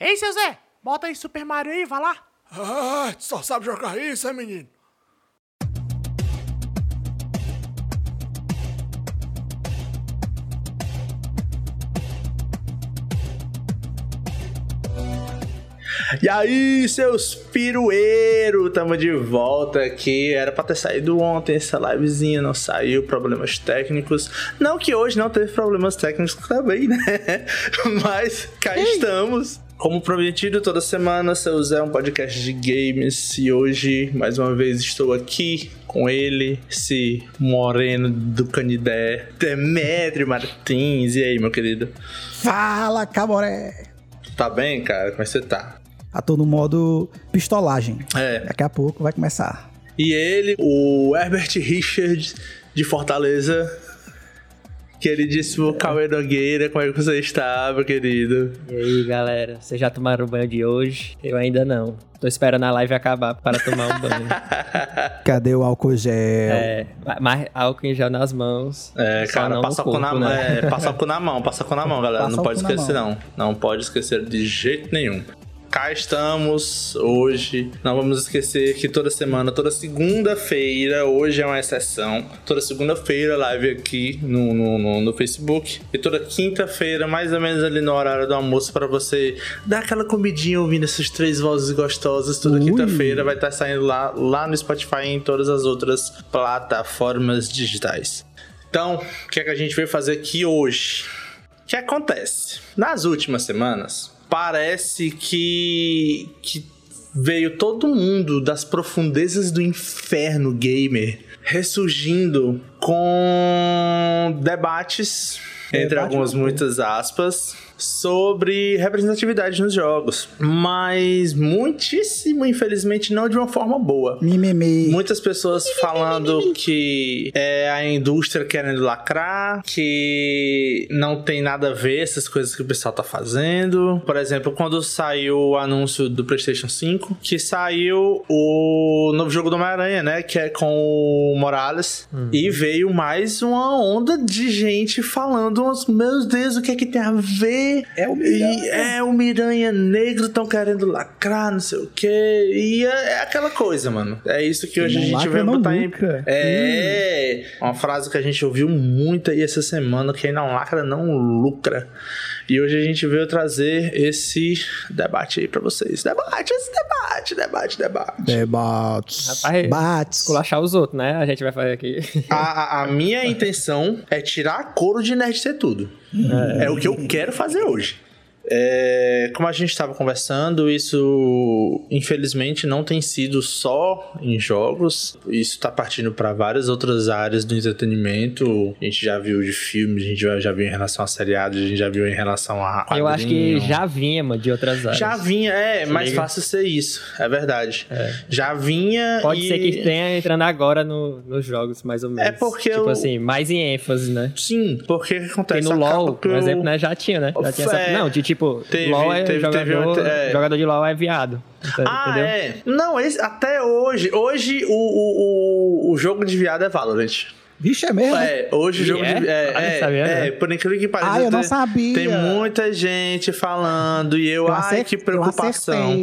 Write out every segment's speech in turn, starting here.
Ei, seu Zé, bota aí Super Mario aí, vai lá. Ah, só sabe jogar isso, é menino? E aí, seus pirueiros, tamo de volta aqui. Era pra ter saído ontem essa livezinha, não saiu, problemas técnicos. Não que hoje não teve problemas técnicos também, né? Mas cá Ei. estamos. Como prometido, toda semana, seu Zé é um podcast de games e hoje, mais uma vez, estou aqui com ele, esse moreno do Canidé, Demetrio Martins. E aí, meu querido? Fala, Caboré! Tá bem, cara? Como é que você tá? a tô no modo pistolagem. É. Daqui a pouco vai começar. E ele, o Herbert Richard de Fortaleza, queridíssimo. Cauê Nogueira, como é que você está, meu querido? E aí, galera, vocês já tomaram o banho de hoje? Eu ainda não. Tô esperando a live acabar para tomar um banho. Cadê o álcool gel? É, mais álcool em gel nas mãos. É, cara, passa o cu na, né? é, passa na mão, passa com na mão, galera. Passa não pode esquecer, não. Não pode esquecer de jeito nenhum cá estamos hoje. Não vamos esquecer que toda semana, toda segunda-feira, hoje é uma exceção. Toda segunda-feira, live aqui no, no, no, no Facebook. E toda quinta-feira, mais ou menos ali no horário do almoço, para você dar aquela comidinha ouvindo essas três vozes gostosas. Toda quinta-feira vai estar tá saindo lá, lá no Spotify e em todas as outras plataformas digitais. Então, o que é que a gente veio fazer aqui hoje? O que acontece? Nas últimas semanas, parece que, que veio todo mundo das profundezas do inferno gamer ressurgindo com debates, entre algumas muitas aspas, sobre representatividade nos jogos. Mas muitíssimo, infelizmente, não de uma forma boa. Mimimi. Muitas pessoas falando que é a indústria querendo lacrar, que não tem nada a ver essas coisas que o pessoal tá fazendo. Por exemplo, quando saiu o anúncio do PlayStation 5, que saiu o novo jogo do Homem-Aranha, né? Que é com o Morales. Uhum. E veio mais uma onda de gente falando: Meu Deus, o que é que tem a ver? É o Miranha. é o Miranha negro, estão querendo lacrar, não sei o quê. E é, é aquela coisa, mano. É isso que hoje não a gente vai botar em. É. Hum. Uma frase que a gente ouviu muito aí essa semana: quem não lacra não lucra. E hoje a gente veio trazer esse debate aí pra vocês. Debate, esse debate, debate, debate. Debates. Debates. Esculachar os outros, né? A gente vai fazer aqui. A, a minha intenção é tirar couro de nerd ser tudo. É. é o que eu quero fazer hoje. É, como a gente estava conversando, isso infelizmente não tem sido só em jogos, isso está partindo para várias outras áreas do entretenimento. A gente já viu de filmes, a gente já, já viu em relação a seriados, a gente já viu em relação a. Quadrinho. Eu acho que já vinha, mano, de outras áreas. Já vinha, é, mais fácil ser isso, é verdade. É. Já vinha. Pode e... ser que tenha entrando agora no, nos jogos, mais ou menos. É porque. Tipo eu... assim, mais em ênfase, né? Sim, porque acontece. E no LoL, por exemplo, né, já tinha, né? Já tinha essa... É. Não, de tipo, teve, LoL é teve, jogador, teve, é. jogador de LoL é viado. Ah, entendeu? é. Não, esse, até hoje. Hoje o, o, o, o jogo de viado é Valorant. Vixe, é mesmo? É, hoje o jogo é? de. É, é, sabia, é, por incrível que pareça. Ah, eu não sabia. Tem muita gente falando e eu, eu ai, que preocupação.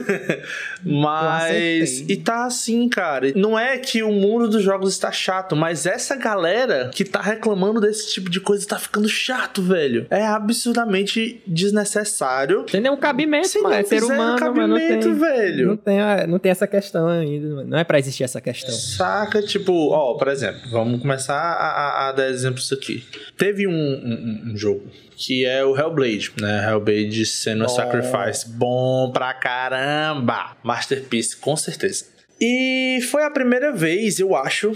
mas. E tá assim, cara. Não é que o mundo dos jogos está chato, mas essa galera que tá reclamando desse tipo de coisa tá ficando chato, velho. É absurdamente desnecessário. Tem nenhum cabimento, Sem mano. É ser humano, cabimento, não tem, velho. Não tem, não tem essa questão ainda. Não é pra existir essa questão. Saca, tipo, ó, por exemplo exemplo, vamos começar a, a, a dar exemplos aqui. Teve um, um, um, jogo que é o Hellblade, né? Hellblade sendo Sacrifice. Bom pra caramba! Masterpiece, com certeza. E foi a primeira vez, eu acho,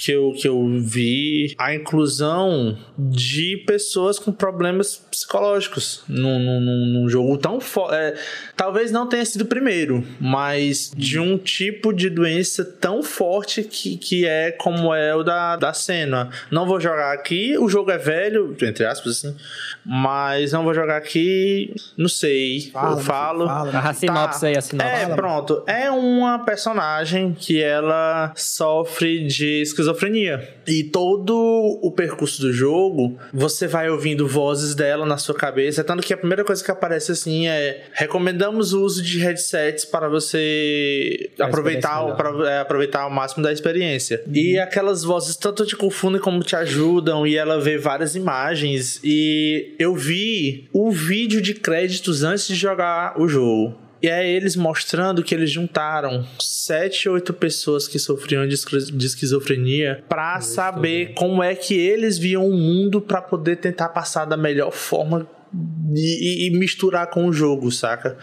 que eu, que eu vi a inclusão de pessoas com problemas psicológicos num, num, num jogo tão forte. É, talvez não tenha sido o primeiro, mas de um tipo de doença tão forte que, que é como é o da, da cena. Não vou jogar aqui, o jogo é velho, entre aspas, assim, mas não vou jogar aqui, não sei. Fala, eu falo. Fala, a sinopse tá, aí, a sinopse. É, pronto. É uma personagem que ela sofre de esquizofrenia esquizofrenia. E todo o percurso do jogo, você vai ouvindo vozes dela na sua cabeça. Tanto que a primeira coisa que aparece assim é: recomendamos o uso de headsets para você aproveitar, pra, é, aproveitar ao máximo da experiência. Uhum. E aquelas vozes tanto te confundem como te ajudam. E ela vê várias imagens. E eu vi o vídeo de créditos antes de jogar o jogo. E é eles mostrando que eles juntaram sete, oito pessoas que sofriam de esquizofrenia para saber como é que eles viam o mundo para poder tentar passar da melhor forma e, e, misturar com o jogo, saca?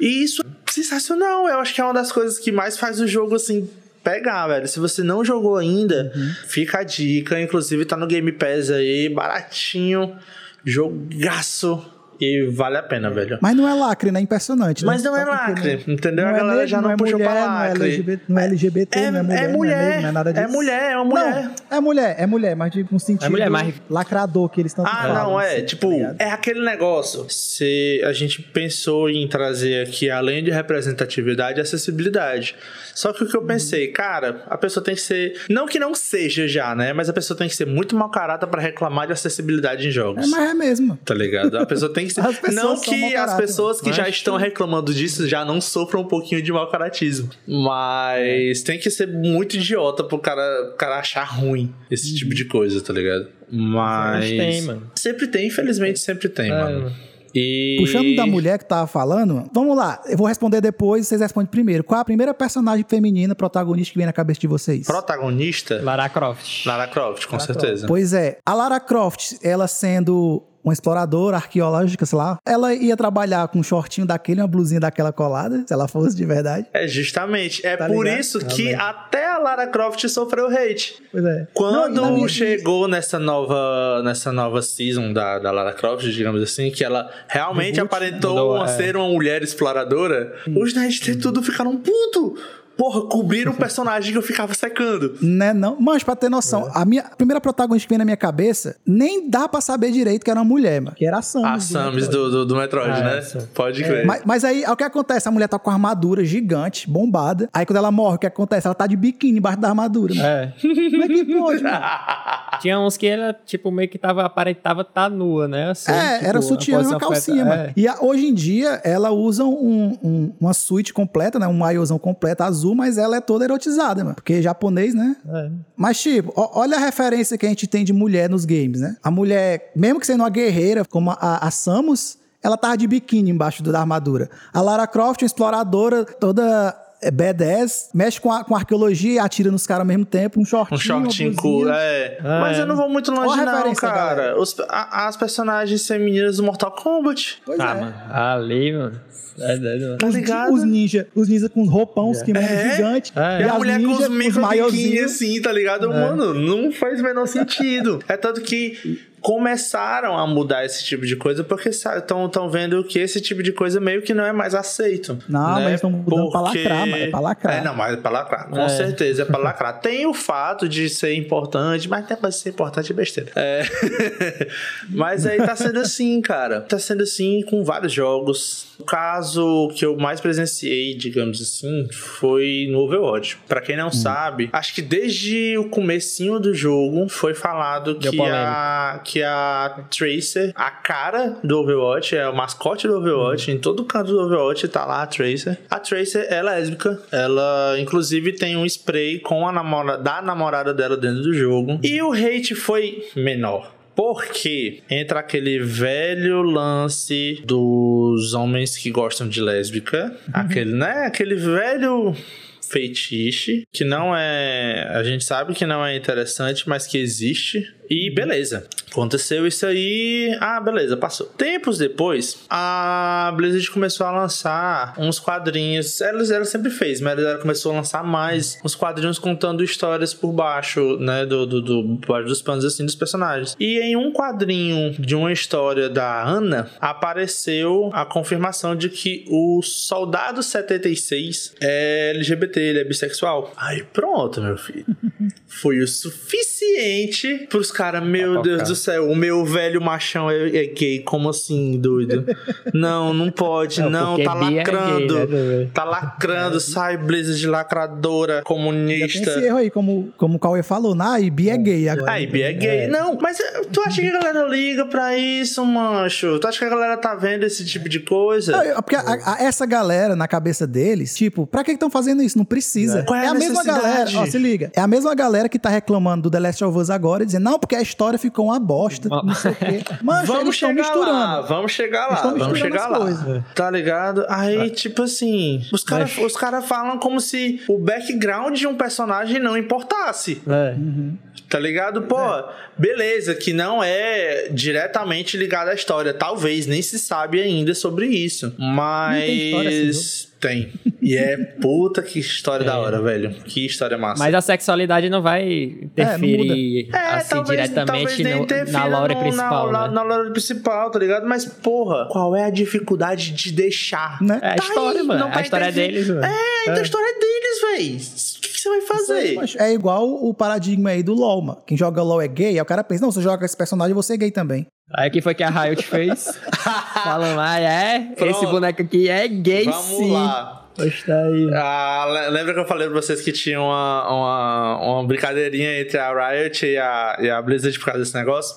E isso é sensacional. Eu acho que é uma das coisas que mais faz o jogo assim pegar, velho. Se você não jogou ainda, uhum. fica a dica. Inclusive tá no Game Pass aí, baratinho, jogaço e vale a pena, velho. Mas não é lacre, né? Impressionante. Né? Mas não é lacre, entendeu? Não a é galera é já não, não é puxou mulher, pra lacre. Não é LGBT, não é, LGBT, é, não é mulher. É mulher, não é, nada disso. É mulher, é uma mulher. Não, é mulher, é mulher, mas de um sentido é mulher, mas... lacrador que eles estão Ah, falam, não, é. Assim, tipo, tá é aquele negócio. Se a gente pensou em trazer aqui, além de representatividade, acessibilidade. Só que o que eu pensei, cara, a pessoa tem que ser. Não que não seja já, né? Mas a pessoa tem que ser muito mal carata para reclamar de acessibilidade em jogos. É, mas é mesmo. Tá ligado? A pessoa tem que ser. Não que as pessoas que já estão reclamando disso já não sofram um pouquinho de mal caratismo. Mas é. tem que ser muito idiota pro cara, cara achar ruim esse tipo de coisa, tá ligado? Mas. Sempre tem, mano. Sempre tem, infelizmente sempre tem, é, mano. E... Puxando da mulher que tava falando, vamos lá, eu vou responder depois, vocês respondem primeiro. Qual a primeira personagem feminina protagonista que vem na cabeça de vocês? Protagonista? Lara Croft. Lara Croft, com Lara certeza. Croft. Pois é, a Lara Croft, ela sendo uma exploradora arqueológica, sei lá, ela ia trabalhar com um shortinho daquele, uma blusinha daquela colada, se ela fosse de verdade. É, justamente. É tá por ligado? isso que até a Lara Croft sofreu hate. Pois é. Quando Não, chegou nessa nova, nessa nova season da, da Lara Croft, digamos assim, que ela realmente Reboot, aparentou né? ser uma mulher exploradora, hum. os nerds tudo ficaram puto porra, cobrir um personagem que eu ficava secando. Né, não? Mas pra ter noção, é. a minha a primeira protagonista que vem na minha cabeça, nem dá pra saber direito que era uma mulher, mano. Que era a Samus. A Samus do, do, do Metroid, ah, né? Essa. Pode é. crer. Mas, mas, aí, o que acontece? A mulher tá com a armadura gigante, bombada. Aí quando ela morre, o que acontece? Ela tá de biquíni embaixo da armadura. Mano. É. Como é que pode, mano? Tinha uns que ela, tipo, meio que tava, aparentava tá nua, né? Assim, é, tipo, era sutiã e uma calcinha, mano. É. E a, hoje em dia, ela usa um, um, uma suíte completa, né? Um maiôzão completo azul azul, mas ela é toda erotizada, mano. Porque é japonês, né? É. Mas, tipo, ó, olha a referência que a gente tem de mulher nos games, né? A mulher, mesmo que sendo uma guerreira, como a, a Samus, ela tava de biquíni embaixo da armadura. A Lara Croft, uma exploradora toda é B10, mexe com, a, com arqueologia e atira nos caras ao mesmo tempo, um shortinho. Um shortinho cool, é. é. Mas eu não vou muito longe, não, cara. Os, a, as personagens femininas do Mortal Kombat. Pois ah, é. mano. Ali, mano. É, é, tá ligado? Os ninja, os ninja com roupão, é. que é. gigante. É. E, a mulher ninja, com os micro assim, tá ligado? É. Mano, não faz o menor sentido. é tanto que começaram a mudar esse tipo de coisa porque estão vendo que esse tipo de coisa meio que não é mais aceito. Não, né? mas estão mudando porque... pra lacrar, mas é pra lacrar. É, não, mas é pra lacrar. Com é. certeza é pra lacrar. Tem o fato de ser importante, mas até pra ser importante é besteira. É. mas aí tá sendo assim, cara. Tá sendo assim com vários jogos. O caso que eu mais presenciei, digamos assim, foi no Overwatch. Pra quem não hum. sabe, acho que desde o comecinho do jogo foi falado que a que a Tracer, a cara do Overwatch, é o mascote do Overwatch, uhum. em todo canto do Overwatch tá lá a Tracer. A Tracer é lésbica, ela inclusive tem um spray com a namorada da namorada dela dentro do jogo. E o hate foi menor. Porque entra aquele velho lance dos homens que gostam de lésbica, uhum. aquele, né? Aquele velho feitiço que não é. A gente sabe que não é interessante, mas que existe. E beleza. Aconteceu isso aí. Ah, beleza, passou. Tempos depois, a Blizzard começou a lançar uns quadrinhos. Ela, ela sempre fez, mas ela começou a lançar mais uns quadrinhos contando histórias por baixo, né? Do, do, do dos panos assim dos personagens. E em um quadrinho de uma história da Ana, apareceu a confirmação de que o Soldado 76 é LGBT, ele é bissexual. Aí pronto, meu filho. Foi o suficiente suficiente pros caras, meu Deus cara. do céu, o meu velho machão é, é gay. Como assim, doido? não, não pode, não, não tá lacrando. É gay, né, tá lacrando, sai Blizzard lacradora, comunista. Tem esse erro aí, como, como o Cauê falou, ah, Ibi é gay. Agora. Ah, Ibi é gay. É. Não, mas tu acha que a galera liga pra isso, mancho? Tu acha que a galera tá vendo esse tipo de coisa? Não, porque a, a, essa galera, na cabeça deles, tipo, pra que estão fazendo isso? Não precisa. É, é a, a mesma galera, ó, se liga. É a mesma galera que tá reclamando do The Last of Us agora, dizendo, não, porque a história ficou uma bosta, não sei o quê. Mas vamos chegar misturando. Lá, vamos chegar lá, vamos chegar lá. Coisas. Tá ligado? Aí, tipo assim, os caras Mas... cara falam como se o background de um personagem não importasse. É. Uhum. Tá ligado? Pô, é. beleza, que não é diretamente ligado à história. Talvez nem se sabe ainda sobre isso. Mas. Tem. E é puta que história é. da hora, velho. Que história massa. Mas a sexualidade não vai interferir é, é, assim, talvez, diretamente talvez no, na lore principal. Na, né? na, na lore principal, tá ligado? Mas, porra, qual é a dificuldade de deixar? Né? É a tá história, aí, mano. A história é deles, mano. É, então a história é deles, velho. O que, que você vai fazer? é igual o paradigma aí do LoL, mano. Quem joga LoL é gay, aí o cara pensa, não, se você joga esse personagem, você é gay também. Aí o que foi que a Riot fez? Falando, ah, é? Pronto. Esse boneco aqui é gay Vamos sim. Lá. Está aí. Ah, lembra que eu falei pra vocês que tinha uma, uma, uma brincadeirinha entre a Riot e a, e a Blizzard por causa desse negócio?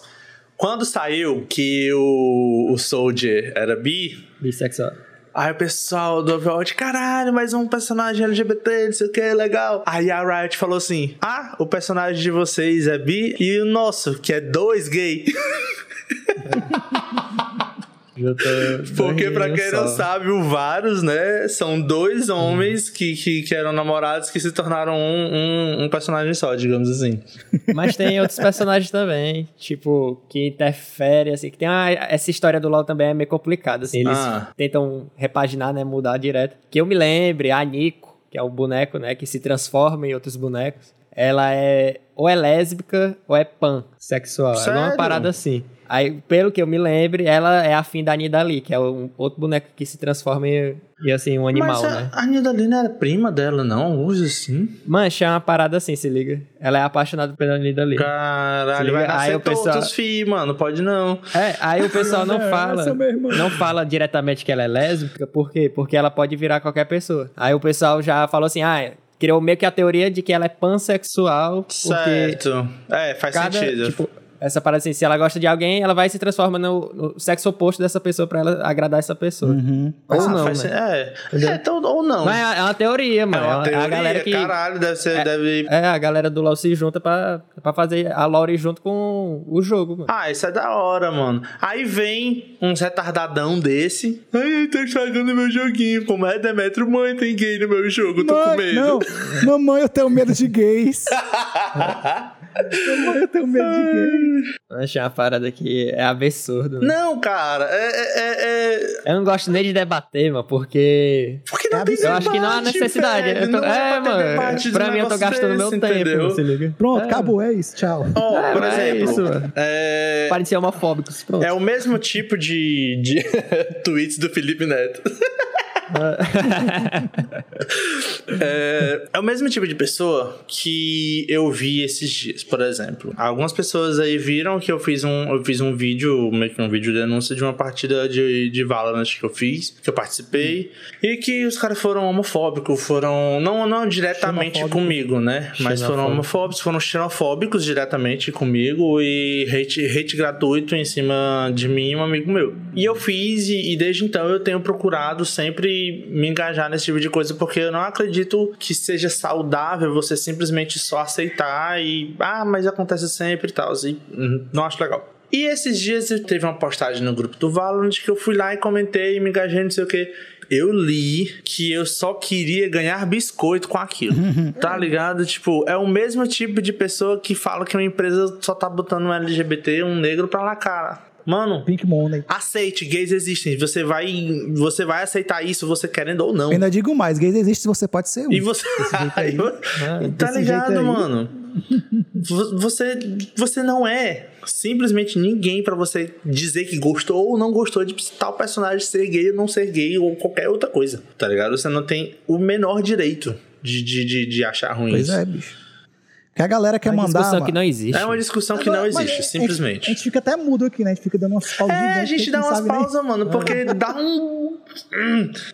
Quando saiu que o, o Soldier era bi... Bissexual. Aí o pessoal do Overwatch, caralho, mais um personagem LGBT, não sei o que, legal. Aí a Riot falou assim: Ah, o personagem de vocês é bi e o nosso, que é dois gay. Porque, pra quem não sabe, o Varus, né? São dois homens que, que, que, eram namorados que se tornaram um, um, um, personagem só, digamos assim. Mas tem outros personagens também, tipo, que interferem, assim. Que tem uma, essa história do LoL também é meio complicada, assim. Eles ah. tentam repaginar, né? Mudar direto. Que eu me lembre, a Nico, que é o boneco, né? Que se transforma em outros bonecos. Ela é ou é lésbica ou é pansexual. Sério? É uma parada assim. Aí, pelo que eu me lembre, ela é afim da Nidali, que é um outro boneco que se transforma em, em assim, um animal, Mas a, né? A Nidali não era prima dela, não? Usa assim. Mancha é uma parada assim, se liga. Ela é apaixonada pela Nidali. Caralho, vai nascer aí o pessoal... todos filhos, mano. Pode não. É, aí o pessoal não, não fala. Não fala diretamente que ela é lésbica, por quê? Porque ela pode virar qualquer pessoa. Aí o pessoal já falou assim, ah, criou meio que a teoria de que ela é pansexual. Certo. É, faz cada, sentido. Tipo, essa parada assim, se ela gosta de alguém, ela vai se transforma no, no sexo oposto dessa pessoa pra ela agradar essa pessoa. Uhum. Ou ah, não, né? É, é então, ou não. Mas é, é uma teoria, mano. É uma teoria, é a galera que, caralho, deve ser, é, deve... É, a galera do LoL se junta pra, pra fazer a lore junto com o jogo, mano. Ah, isso é da hora, mano. Aí vem uns retardadão desse. Ai, tá estragando meu joguinho. Como é, Demetrio? Mãe, tem gay no meu jogo, tô Mãe, com medo. Não, mamãe, eu tenho medo de gays. eu tenho medo de gays. Achei uma parada que é absurdo. Né? Não, cara, é, é, é, Eu não gosto nem de debater, mano, porque. Porque não é tem Eu acho que não há necessidade. Tô... É, mano. Pra mim, eu tô gastando meu tempo, se liga. Pronto, é. acabou, é isso, tchau. Oh, por exemplo, é isso, mano. É... Ser homofóbicos, pronto. É o mesmo tipo de, de tweets do Felipe Neto. é, é, o mesmo tipo de pessoa que eu vi esses dias, por exemplo. Algumas pessoas aí viram que eu fiz um, eu fiz um vídeo, meio que um vídeo de denúncia de uma partida de, de Valorant que eu fiz, que eu participei, e que os caras foram homofóbicos, foram. Não, não diretamente comigo, né? Mas foram homofóbicos, foram xenofóbicos diretamente comigo e hate, hate gratuito em cima de mim e um amigo meu. E eu fiz, e, e desde então eu tenho procurado sempre me engajar nesse tipo de coisa, porque eu não acredito que seja saudável você simplesmente só aceitar e, ah, mas acontece sempre e tal. E uhum, não acho legal. E esses dias eu teve uma postagem no grupo do Valorant que eu fui lá e comentei, me engajei, não sei o que. Eu li que eu só queria ganhar biscoito com aquilo. tá ligado? Tipo, é o mesmo tipo de pessoa que fala que uma empresa só tá botando um LGBT, um negro pra lá cara. Mano, Pink Money. aceite, gays existem. Você vai, você vai aceitar isso, você querendo ou não. Eu ainda digo mais, gays existem, você pode ser um. E você. Aí, ah, tá ligado, mano? você, você não é simplesmente ninguém para você dizer que gostou ou não gostou de tal personagem ser gay ou não ser gay ou qualquer outra coisa, tá ligado? Você não tem o menor direito de, de, de, de achar ruim pois isso. é, bicho. Que a galera quer é uma mandar. É uma discussão que não existe. É uma discussão que não existe, simplesmente. A gente, a gente, fica até mudo aqui, né? A gente fica dando umas pausas. É, a gente dá umas pausas, mano, porque dá um.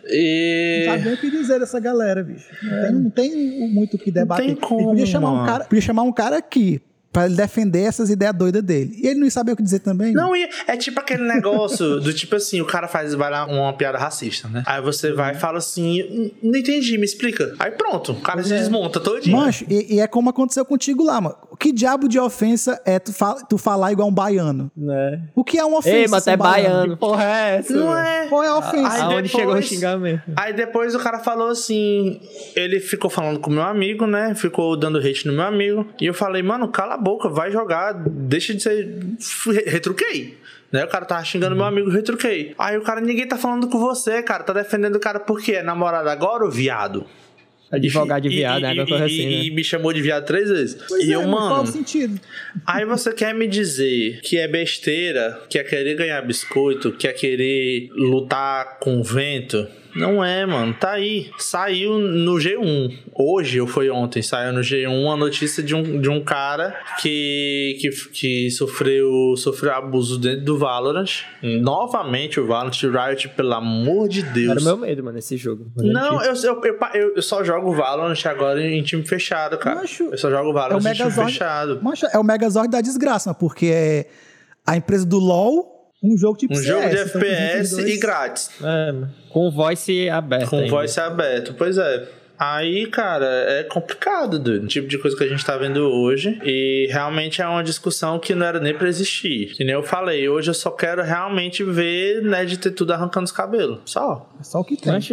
E... Não sabe nem o que dizer dessa galera, bicho. Não, é. tem, não tem muito o que debater. Não tem como, podia chamar um cara, podia chamar um cara aqui para ele defender essas ideias doidas dele. E ele não sabe o que dizer também. Não, é tipo aquele negócio do tipo assim, o cara faz vai lá uma piada racista, né? Aí você vai e fala assim, não entendi, me explica. Aí pronto, o cara é. se desmonta todinho. Mancho, e, e, é como aconteceu contigo lá, mano. Que diabo de ofensa é tu, fala, tu falar igual um baiano? Né? O que é uma ofensa? Ei, mas é baiano. Que porra é essa? Não é. Qual é a ofensa? Aí Aonde depois, chegou o xingamento? Aí depois o cara falou assim, ele ficou falando com o meu amigo, né? Ficou dando hate no meu amigo. E eu falei, mano, cala a boca, vai jogar deixa de ser. Retruquei. Né? O cara tava xingando meu amigo, retruquei. Aí o cara, ninguém tá falando com você, cara. Tá defendendo o cara porque é namorado agora ou viado? Advogado de viado, e, né? E, assim, né? e me chamou de viado três vezes. Pois e é, eu, mano. Qual sentido? Aí você quer me dizer que é besteira, que é querer ganhar biscoito, que é querer lutar com vento? Não é, mano. Tá aí. Saiu no G1. Hoje, ou foi ontem, saiu no G1 a notícia de um, de um cara que, que, que sofreu, sofreu abuso dentro do Valorant. Novamente o Valorant Riot, pelo amor de Deus. Era o meu medo, mano, esse jogo. Não, eu, eu, eu, eu, só jogo Valorant agora em time fechado, cara. Macho, eu só jogo Valorant é em time fechado. Macho, é o Megazord da desgraça, porque é a empresa do LoL um jogo tipo Um CS, jogo de FPS e grátis. É, com voice aberto. Com ainda. voice aberto, pois é. Aí, cara, é complicado, do tipo de coisa que a gente tá vendo hoje. E realmente é uma discussão que não era nem pra existir. Que nem eu falei, hoje eu só quero realmente ver, né, de ter tudo arrancando os cabelos. Só. É só o que tem. Mas,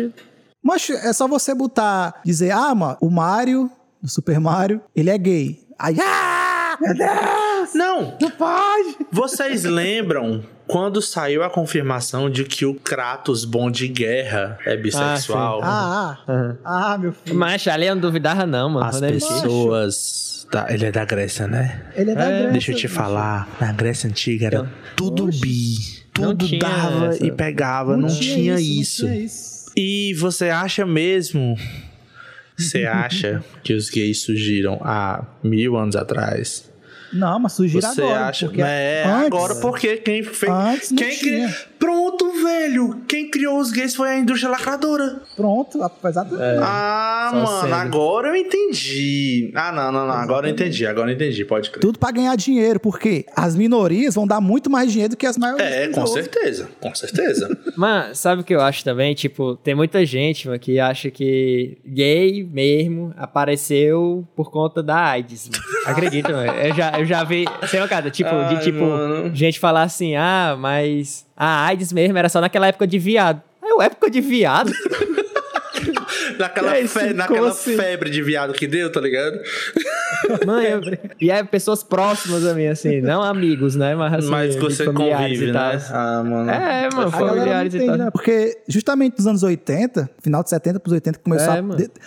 Mas é só você botar, dizer, ah, mano, o Mario, do Super Mario, ele é gay. Aí, ah, meu Deus! Não! Não pode! Vocês lembram quando saiu a confirmação de que o Kratos bom de guerra é bissexual. Ah, ah, uhum. ah meu filho. Mas ali eu não duvidava, não, mano. As pessoas. Da, ele é da Grécia, né? Ele é da é. Grécia. Deixa eu te falar. Na Grécia Antiga era eu... tudo Oxi. bi. Tudo dava essa. e pegava. Não, não, tinha, tinha isso, não, tinha, isso, E você acha mesmo. Você acha que os gays surgiram há mil anos atrás? Não, mas surgiram Você agora. Acha, porque é, antes, agora porque quem fez. Antes quem cri... Pronto, velho. Quem criou os gays foi a indústria lacradora. Pronto, exatamente. É, ah, mano, sendo. agora eu entendi. Ah, não, não, não. Exatamente. Agora eu entendi, agora eu entendi, pode crer. Tudo pra ganhar dinheiro, porque as minorias vão dar muito mais dinheiro do que as maiores. É, com certeza, com certeza. Mas sabe o que eu acho também? Tipo, tem muita gente mano, que acha que gay mesmo apareceu por conta da AIDS. Acredita, mano. Eu já, eu já vi, sei lá, cara, tipo, Ai, de tipo, mano. gente falar assim, ah, mas a AIDS mesmo era só naquela época de viado. É época de viado? naquela, é isso, fe naquela assim? febre de viado que deu, tá ligado? Mãe, eu... e é pessoas próximas a mim, assim, não amigos, né? Mas, assim, Mas você convive, né? Ah, mano. É, mano, familiares e tal. Né? Porque justamente nos anos 80, final de 70 pros 80, começou é,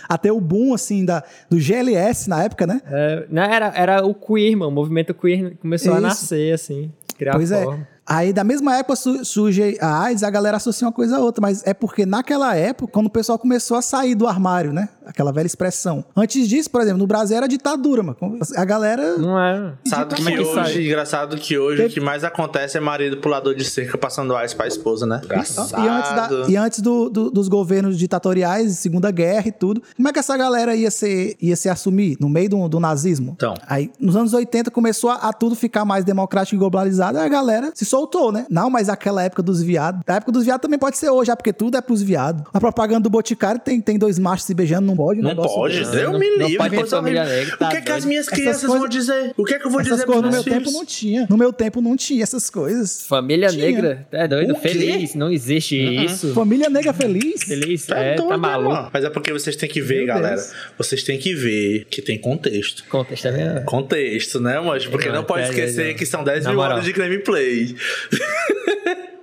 a, a, ter o boom, assim, da, do GLS na época, né? É, não, era, era o queer, mano, o movimento queer começou Isso. a nascer, assim. Criar pois é. forma. é. Aí, da mesma época, surge a AIDS, a galera associa uma coisa a outra, mas é porque naquela época, quando o pessoal começou a sair do armário, né? Aquela velha expressão. Antes disso, por exemplo, no Brasil era ditadura, mano. A galera. Não é. Engraçado que, hoje, engraçado que hoje Teve... o que mais acontece é marido pulador de cerca passando AIDS pra esposa, né? Engraçado. E antes, da, e antes do, do, dos governos ditatoriais, Segunda Guerra e tudo, como é que essa galera ia se, ia se assumir no meio do, do nazismo? Então. Aí, nos anos 80, começou a, a tudo ficar mais democrático e globalizado, aí a galera se soltou soltou, né? Não, mas aquela época dos viados. A época dos viados também pode ser hoje, já, porque tudo é pros viados. A propaganda do Boticário tem, tem dois machos se beijando, não pode. Não não, me pode família negra. Tá o que, é que as minhas crianças coisas, vão dizer? O que é que eu vou dizer pros No meu filhos? tempo não tinha. No meu tempo não tinha essas coisas. Família tinha. negra? É doido? Feliz? Não existe uhum. isso. Família negra feliz? Feliz? Tá é, tá maluco. Mas é porque vocês têm que ver, meu galera. Deus. Vocês têm que ver que tem contexto. Contexto é mesmo. Contexto, né, mas Porque não, não pode esquecer que são 10 mil horas de gameplay.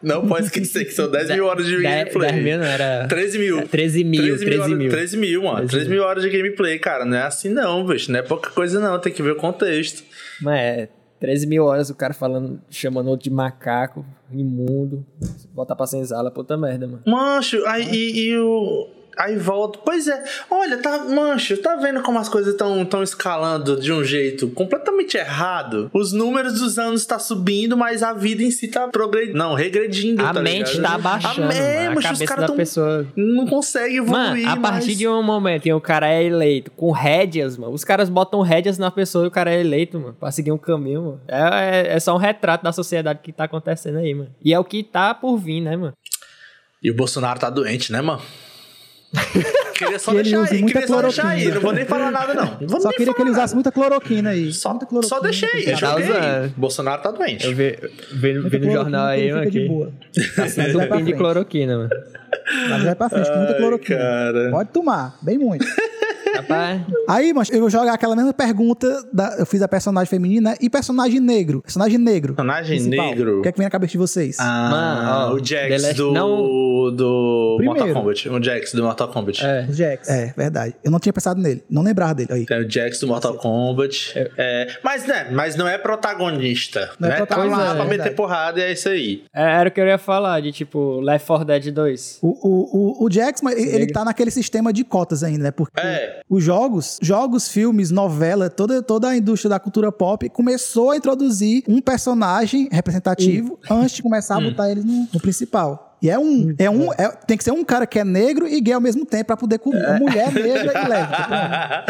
Não pode esquecer que são 10 mil horas de gameplay. 10 mil não era. 13 mil. 13 mil. 13 mil. 13 mil, 13 mil mano. 13 mil horas de gameplay, cara. Não é assim, não, bicho. Não é pouca coisa, não. Tem que ver o contexto. Mas é. 13 mil horas o cara falando, chamando outro de macaco, imundo. Botar pra senzala, puta merda, mano. Mancho, aí e, e o Aí volta. Pois é, olha, tá, mancho, tá vendo como as coisas estão tão escalando de um jeito completamente errado? Os números dos anos tá subindo, mas a vida em si tá progredindo. Não, regredindo. A tá mente ligado? tá abaixando. A, é, a mancho, cabeça os caras da tão, pessoa. não conseguem evoluir. Mano, a partir de um momento em que o cara é eleito com rédeas, mano, os caras botam rédeas na pessoa e o cara é eleito, mano, pra seguir um caminho, mano. É, é, é só um retrato da sociedade que tá acontecendo aí, mano. E é o que tá por vir, né, mano? E o Bolsonaro tá doente, né, mano? queria só Que deixar aí, muita queria só deixar aí. Não vou nem falar nada, não. não Só queria que ele usasse muita cloroquina aí. Só, muita cloroquina, só deixei, muita Tá joguei. usando. Bolsonaro tá doente. Eu vi, vi, vi no jornal aí, mano, aqui. boa. Tá Mas vai pra entupim de frente. cloroquina, mano. Mas vai pra frente, tem muita Ai, cloroquina. cara. Pode tomar, bem muito. Rapaz, Aí, mas eu vou jogar aquela mesma pergunta. Da, eu fiz a personagem feminina e personagem negro. Personagem negro. Personagem principal. negro? O que é que vem na cabeça de vocês? Ah, Mano, o Jax Last- do, não- do Mortal. Kombat. O Jax do Mortal Kombat. é. Os Jax. É, verdade. Eu não tinha pensado nele. Não lembrava dele. Aí. Tem o Jax do Mortal Kombat. É, mas, né, mas não é protagonista. Não é né? protagonista, Tá lá é pra verdade. meter porrada e é isso aí. É, Era o que eu ia falar, de tipo, Left 4 Dead 2. O, o, o, o Jax, mas ele, ele tá naquele sistema de cotas ainda, né? Porque É. os jogos, jogos, filmes, novela, toda, toda a indústria da cultura pop começou a introduzir um personagem representativo antes de começar a botar ele no, no principal. E é um, é um, é- tem que ser um cara que é negro e gay ao mesmo tempo pra poder cobrir. Uma mulher negra e lésbica.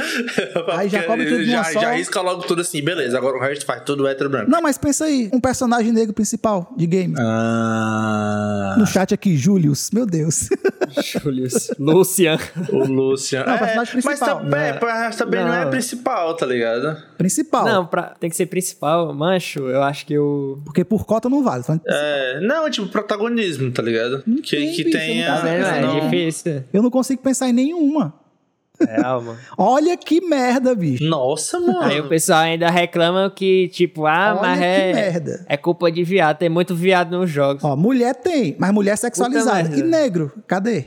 pronto. Aí já cobre tudo de já, uma só. já risca logo tudo assim, beleza. Agora o resto faz tudo hétero branco. Não, mas pensa aí, um personagem negro principal de game. Ah, No chat aqui, Julius. Meu Deus. Julius. Lucian. o Lucian. Não, o é, personagem mas principal. também, Não. mas também não. é Não. principal, tá ligado? Principal. Não, pra, tem que ser principal. Mancho, eu acho que o. Porque por cota não vale. É, não, tipo, protagonismo, tá ligado? que tem, que bicho, tenha. não Tá vendo? É não- difícil. Eu não consigo pensar em nenhuma. Mano. Olha que merda, bicho. Nossa, mano. Aí o pessoal ainda reclama que, tipo, ah, Olha mas que é. merda. É culpa de viado. Tem muito viado nos jogos. Ó, mulher tem, mas mulher sexualizada. Puta E negro, cadê?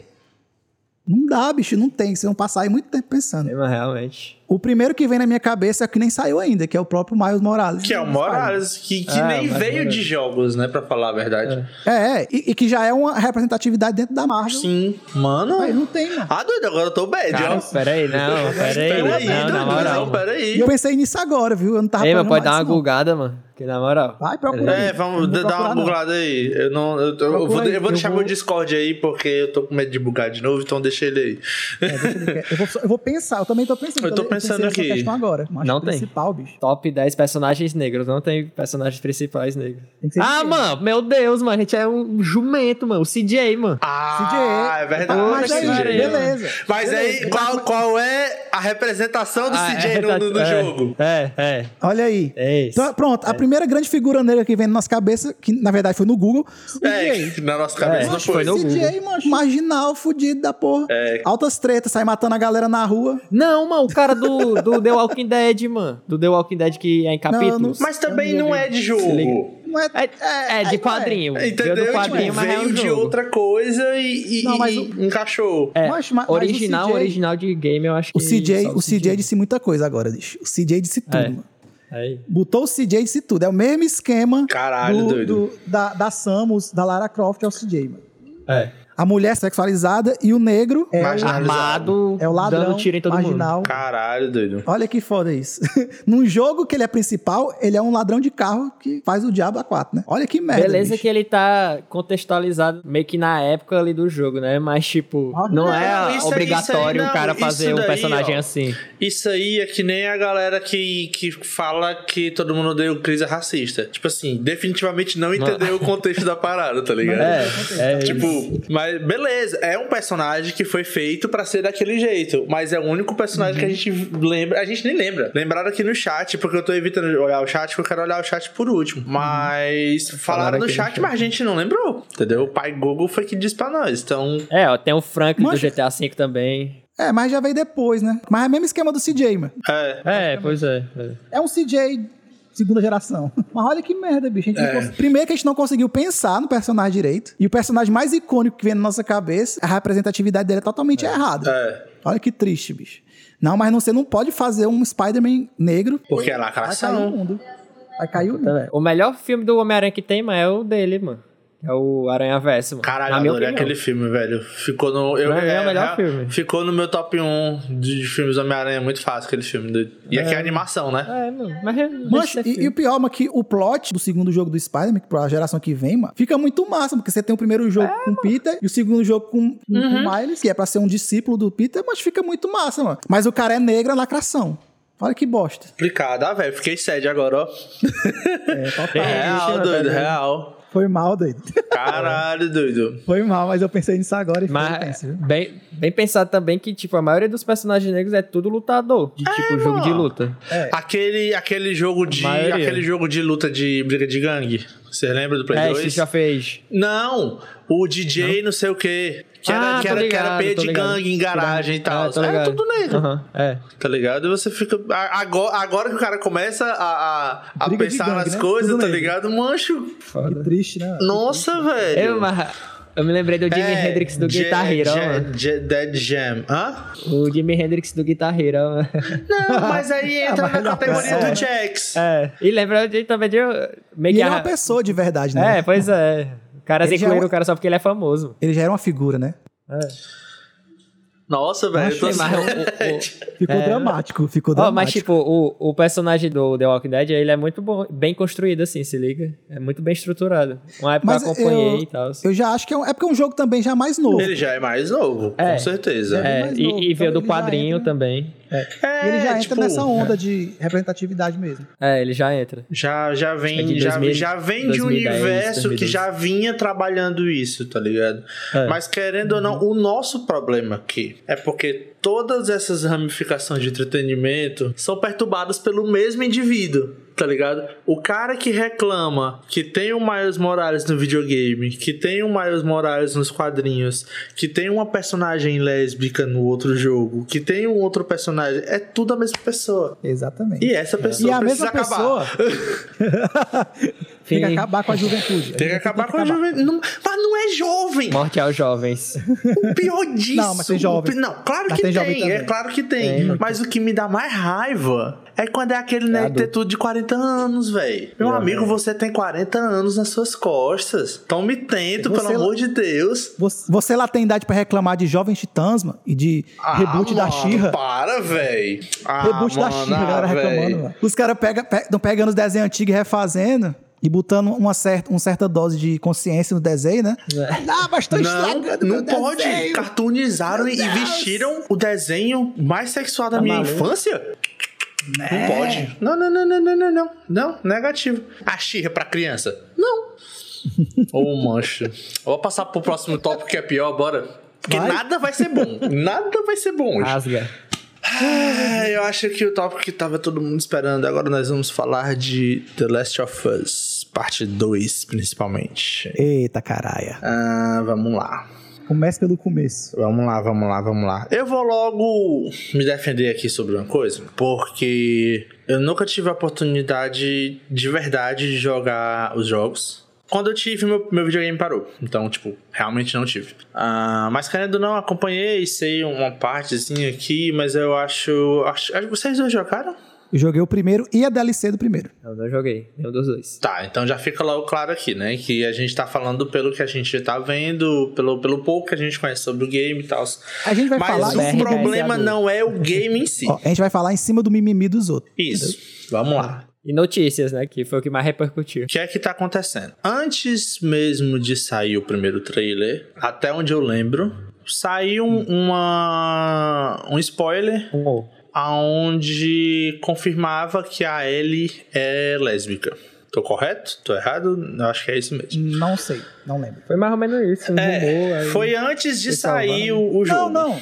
Não dá, bicho, não tem. Vocês vão passar aí muito tempo pensando. É, mas realmente. O primeiro que vem na minha cabeça é o que nem saiu ainda, que é o próprio Miles Morales. Que é o Morales, que, que Ah, nem veio é. de jogos, né, pra falar a verdade. É, é e, e que já é uma representatividade dentro da Marvel. Sim, mano. Mas não tem, mano. Ah, doido, agora eu tô bad, Cara, ó. peraí, não, peraí. Peraí, não, na doido, moral. não, peraí. Eu pensei nisso agora, viu? Eu não tava Ei, mas pode dar uma não. gulgada, mano. Que na moral. Vai, procura aí. É, vamos dar uma procurar, bugada aí. Eu, não, eu, eu- vou, aí, eu vou eu deixar vou- meu Discord aí, porque eu tô com medo de bugar de novo, então deixa ele aí. É, deixa eu ver. Eu vou, eu vou pensar, eu também tô pensando. Eu tô pensei pensando aqui. questão agora. Mas Não tem. principal, bicho. Top 10 personagens negros. Não tem personagens principais negros. Ah, mano, meu Deus, mano. A gente é um jumento, mano. O CJ, mano. Ah, é verdade. Mas aí, CJ. beleza. Mas Beleza. aí, qual, qual é a representação do Ah, CJ é, no, no- no é, jogo? É, é. Olha aí. É isso. Então, pronto, a primeira grande figura negra que vem na nossa cabeça, que na verdade foi no Google, É, CJ. que na nossa cabeça É, não foi. foi no- CJ, mano, marginal, fudido da porra. É. Altas tretas, sai matando a galera na rua. Não, mano, o cara do, do The Walking Dead, mano. Do The Walking Dead que é em capítulos. Mas também não é de jogo. Não é, É, é de quadrinho. Entendeu? Veio do quadrinho, Tipo, mas é veio um de jogo. outra coisa e, e- Não, mas e o- encaixou. É, Mas- mas- original, CJ original de game, eu acho que O CJ, o CJ disse muita coisa agora, bicho. O CJ disse tudo, É. mano. Aí. Botou o CJ e disse tudo. É o mesmo esquema Caralho, do, doido. do- da, da Samus, da Lara Croft, é o CJ, mano. É. A mulher sexualizada e o negro é. Armado, é o ladrão dando tiro em todo marginal. mundo. Caralho, doido. Olha que foda isso. Num jogo que ele é principal, ele é um ladrão de carro que faz o diabo a quatro, né? Olha que merda. Beleza bicho. que ele tá contextualizado meio que na época ali do jogo, né? Mas, tipo, Ah, não, não, é isso obrigatório isso aí o cara não, fazer isso um daí, personagem ó. assim. Isso aí é que nem a galera que, que fala que todo mundo o Chris é racista. Tipo assim, definitivamente não entendeu o contexto da parada, tá ligado? É, é Tipo, isso. Beleza, é um personagem que foi feito pra ser daquele jeito, mas é o único personagem que a gente lembra, a gente nem lembra. Lembraram aqui no chat, porque eu tô evitando olhar o chat, porque eu quero olhar o chat por último. Mas falaram no chat, chat. mas a gente não lembrou, entendeu? O pai Google foi que disse pra nós, então... É, ó, tem o Franklin Mas- do GTA V também. É, mas já veio depois, né? Mas é o mesmo esquema do CJ, mano. É, É, pois é. é. É um CJ segunda geração. Mas olha que merda, bicho. A gente não É. cons- Primeiro que a gente não conseguiu pensar no personagem direito. E o personagem mais icônico que vem na nossa cabeça, a representatividade dele é totalmente errada. é, Olha que triste, bicho. Não, mas não, você não pode fazer um Spider-Man negro. porque é Vai cair o lacração. mundo. Vai cair o mundo. Tá vendo? O melhor filme do Homem-Aranha que tem, mas é o dele, mano. É o Aranha Verso. Mano. Caralho, adorei aquele filme, velho. Ficou no. Eu, é, é, o melhor é, filme. Ficou no meu top 1 de filmes Homem-Aranha. Muito fácil aquele filme. E é. aqui é animação, né? É, mano. Mas, mas e, e, o pior, mano, que o plot do segundo jogo do Spider-Man, pra geração que vem, mano, fica muito massa, porque você tem o primeiro jogo é, com o Peter e o segundo jogo com, uhum. com o Miles, que é pra ser um discípulo do Peter, mas fica muito massa, mano. Mas o cara é negro, é lacração. Olha que bosta. Explicado, ah, velho. Fiquei sede agora, ó. É, total. É real, doido, real. Foi mal, doido. Caralho, doido. Foi mal, mas eu pensei nisso agora e mas, penso, bem, bem pensado também que, tipo, a maioria dos personagens negros é tudo lutador. De, é, tipo, mano. jogo de luta. É. Aquele, aquele jogo de. Aquele jogo de luta de briga de gangue. Você lembra do Play é, 2? já fez. Não, o DJ não, não sei o quê. Que era, ah, que, era, ligado, que era de gangue em garagem e tal. Ah, é tudo negro. Uhum, é. Tá ligado? E você fica. Agora, agora que o cara começa a, a, a pensar gangue, nas né? coisas, tudo tá negro. ligado? Mancho. Foda. Que triste, né? Nossa, velho. Eu, mas... Eu me lembrei do Jimi é, Hendrix do Guitar Hero. Dead Jam. Hã? O Jimi Hendrix do Guitar Hero. Não, mas aí entra ah, na categoria é. do Jax. É. E lembra de, também de... Meio e ele é uma pessoa de verdade, né? É, pois é. Caras incluíram é o cara só porque ele é famoso. Ele já era uma figura, né? É. Nossa, velho. Tô... ficou é... dramático, ficou dramático. Oh, mas, tipo, o, o personagem do The Walking Dead, ele é muito bom, bem construído, assim, se liga. É muito bem estruturado. Uma época mas eu acompanhei eu, e tal. Eu já acho que é, um, é porque é um jogo também já mais novo. Ele já é mais novo, é. com certeza. É, é e, novo, e veio então do quadrinho entra... também. É. É, ele já entra tipo, nessa onda de representatividade mesmo. É, ele já entra. Já, já vem, já, 2000, já vem 2010, de um universo 2012. que já vinha trabalhando isso, tá ligado? É. Mas querendo ou não, o nosso problema aqui é porque todas essas ramificações de entretenimento são perturbadas pelo mesmo indivíduo tá ligado? O cara que reclama que tem o Miles Morales no videogame, que tem o Miles Morales nos quadrinhos, que tem uma personagem lésbica no outro jogo, que tem um outro personagem, é tudo a mesma pessoa. Exatamente. E essa pessoa e a mesma acabar. pessoa Tem que acabar com a juventude. Tem que acabar com a juventude. Mas não é jovem. Morte aos jovens. O pior disso. Não, mas tem jovem. Não, claro mas que tem. tem é claro que tem. tem. Mas o que me dá mais raiva é quando é aquele é né, ter tudo de 40 anos, velho. Meu é, amigo, você tem 40 anos nas suas costas. Tome tento, você pelo amor de Deus. Você, você, lá tem idade para reclamar de Jovens Titãs, mano, e de ah, reboot mano, da Xirra. Para, velho. Ah, reboot mano, da Xirra, a galera ah, reclamando, mano. Os caras pegam pega, pegando os desenhos antigos e refazendo e botando uma certa, uma certa dose de consciência no desenho, né? É. Ah, mas tô não, não pode. Desenho. Cartoonizaram e vestiram o desenho mais sexual da tá minha maluco? infância? Não é. pode. Não, não, não, não, não, não, não. Não, negativo. A xirra pra criança? Não. Ô, oh, mancho. Vou passar pro próximo tópico que é pior, bora. Porque vai? nada vai ser bom. Nada vai ser bom hoje. Rasga. Ah, eu acho que o tópico que tava todo mundo esperando. Agora nós vamos falar de The Last of Us, parte 2, principalmente. Eita caralho. Ah, vamos lá. Comece pelo começo. Vamos lá, vamos lá, vamos lá. Eu vou logo me defender aqui sobre uma coisa, porque eu nunca tive a oportunidade de verdade de jogar os jogos. Quando eu tive, meu, meu videogame parou. Então, tipo, realmente não tive. Uh, mas querendo não, acompanhei, sei uma partezinha aqui, mas eu acho. acho, acho vocês dois jogaram? Eu joguei o primeiro e a DLC do primeiro. Eu não joguei, nenhum dos dois. Tá, então já fica logo claro aqui, né? Que a gente tá falando pelo que a gente tá vendo, pelo, pelo pouco que a gente conhece sobre o game e tal. A gente vai Mas falar... Mas o problema não é o game em si. Ó, a gente vai falar em cima do mimimi dos outros. Isso, entendeu? vamos lá. E notícias, né? Que foi o que mais repercutiu. O que é que tá acontecendo? Antes mesmo de sair o primeiro trailer, até onde eu lembro, saiu uma, um spoiler. Oh aonde confirmava que a Ellie é lésbica. Tô correto? Tô errado? Eu acho que é isso mesmo. Não sei, não lembro. Foi mais ou menos isso. Um é, rumor, foi antes de sair o, o, jogo. Não, não.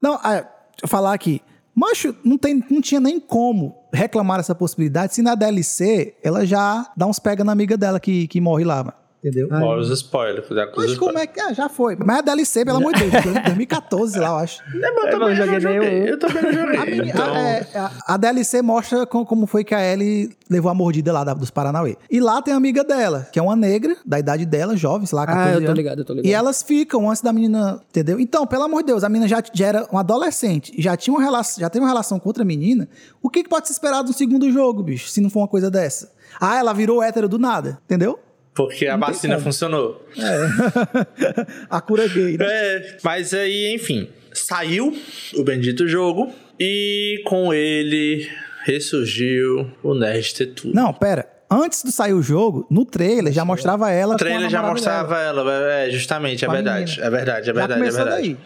Não, ah, falar aqui. Macho, não, tem, não tinha nem como reclamar essa possibilidade se na DLC ela já dá uns pega na amiga dela que, que morre lá, mano. Entendeu? Fora os spoilers. Mas como é que. Ah, já foi. Mas a DLC, pelo amor de Deus, 2014 lá, eu acho. É, mas eu também não joguei, joguei. Eu também não joguei. A, mini, então... a, é, a, a, DLC mostra com, como foi que a Ellie levou a mordida lá da, dos Paranauê. E lá tem a amiga dela, que é uma negra, da idade dela, jovem, sei lá, 14 ah, eu tô ligado, eu tô ligado. E elas ficam antes da menina, entendeu? Então, pelo amor de Deus, a menina já, já era uma adolescente, já tinha uma relação, já teve uma relação com outra menina. O que, que pode se esperar do segundo jogo, bicho, se não for uma coisa dessa? Ah, ela virou hétero do nada, entendeu? Porque a vacina funcionou. É. a cura gay, né? É, mas aí, enfim, saiu o bendito jogo e com ele ressurgiu o Nerd ter tudo. Não, pera. Antes de sair o jogo, no trailer já mostrava ela. No trailer já mostrava dela. ela, é, justamente, é verdade, é verdade, é verdade, é verdade. Daí.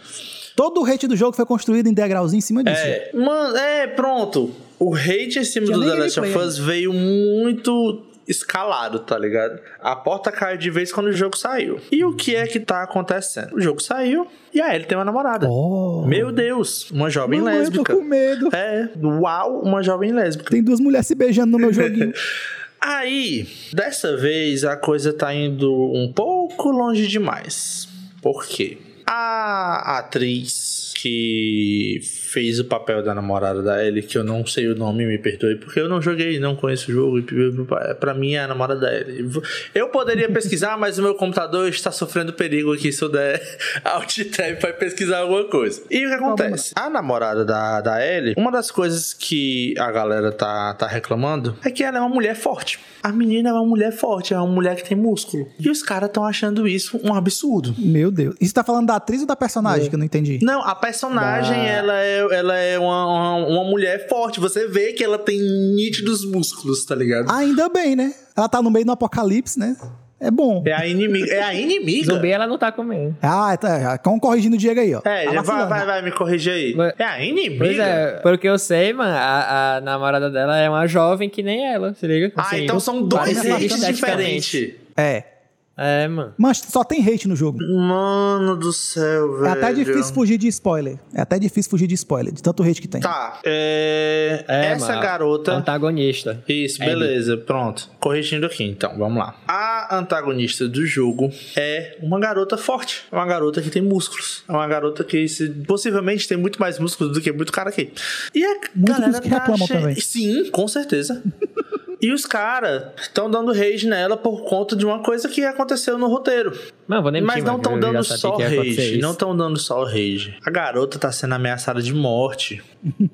Todo o hate do jogo foi construído em degrauzinho em cima disso. É, mano, é, pronto. O hate em cima do The Last of Us veio muito escalado, tá ligado? A porta caiu de vez quando o jogo saiu. E o que é que tá acontecendo? O jogo saiu e aí ele tem uma namorada. Oh. Meu Deus, uma jovem Mamãe, lésbica. Eu tô com medo. É, uau, uma jovem lésbica. Tem duas mulheres se beijando no meu joguinho. Aí, dessa vez a coisa tá indo um pouco longe demais. Por quê? A atriz que fez o papel da namorada da Ellie, que eu não sei o nome, me perdoe, porque eu não joguei, não conheço o jogo, e pra mim é a namorada da Ellie. Eu poderia pesquisar, mas o meu computador está sofrendo perigo aqui se eu der alt tab para pesquisar alguma coisa. E o que acontece? A namorada da, da Ellie, uma das coisas que a galera tá, tá reclamando é que ela é uma mulher forte. A menina é uma mulher forte, é uma mulher que tem músculo. E os caras estão achando isso um absurdo. Meu Deus. Isso tá falando da atriz ou da personagem, é. que eu não entendi? Não, a personagem, da... ela é, ela é uma, uma, uma, mulher forte. Você vê que ela tem nítidos músculos, tá ligado? Ainda bem, né? Ela tá no meio do apocalipse, né? É bom. É a inimiga. É a inimiga. Zumbi ela não tá comendo. Ah, tá. Como corrigindo o Diego aí, ó. É, já vai, vai, vai, me corrigir aí. É a inimiga. Pois é, pelo que eu sei, mano, a, a namorada dela é uma jovem que nem ela, se liga? Ah, assim, ah, então são dois hates diferentes. É. É, mano. Mas só tem hate no jogo. Mano do céu, velho. É até difícil fugir de spoiler. É até difícil fugir de spoiler, de tanto hate que tem. Tá. É... é Essa mano, garota. Antagonista. Isso, beleza. É. Pronto. Corrigindo aqui, então. Vamos lá. A antagonista do jogo é uma garota forte. É uma garota que tem músculos. É uma garota que se, possivelmente tem muito mais músculos do que muito cara aqui. E a Muitos galera que tá che... também. Sim, com certeza. E os caras estão dando rage nela por conta de uma coisa que aconteceu no roteiro. Não, vou nem Mas não estão dando só rage. Não estão dando só rage. A garota tá sendo ameaçada de morte.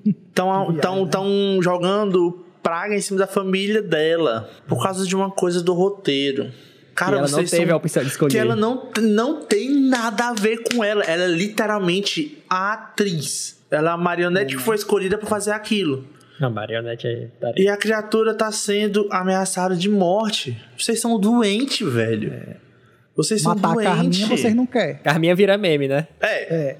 Estão tão, tão jogando praga em cima da família dela. Por causa de uma coisa do roteiro. Cara, ela não teve são... a opção de escolher. Que ela não, não tem nada a ver com ela. Ela é literalmente a atriz. Ela é a marionete hum. que foi escolhida para fazer aquilo. Não, marionete aí. Tá e a criatura tá sendo ameaçada de morte. Vocês são doentes, velho. É. Vocês Matar são doentes. a Carminha vocês não querem. Carminha vira meme, né? É. é.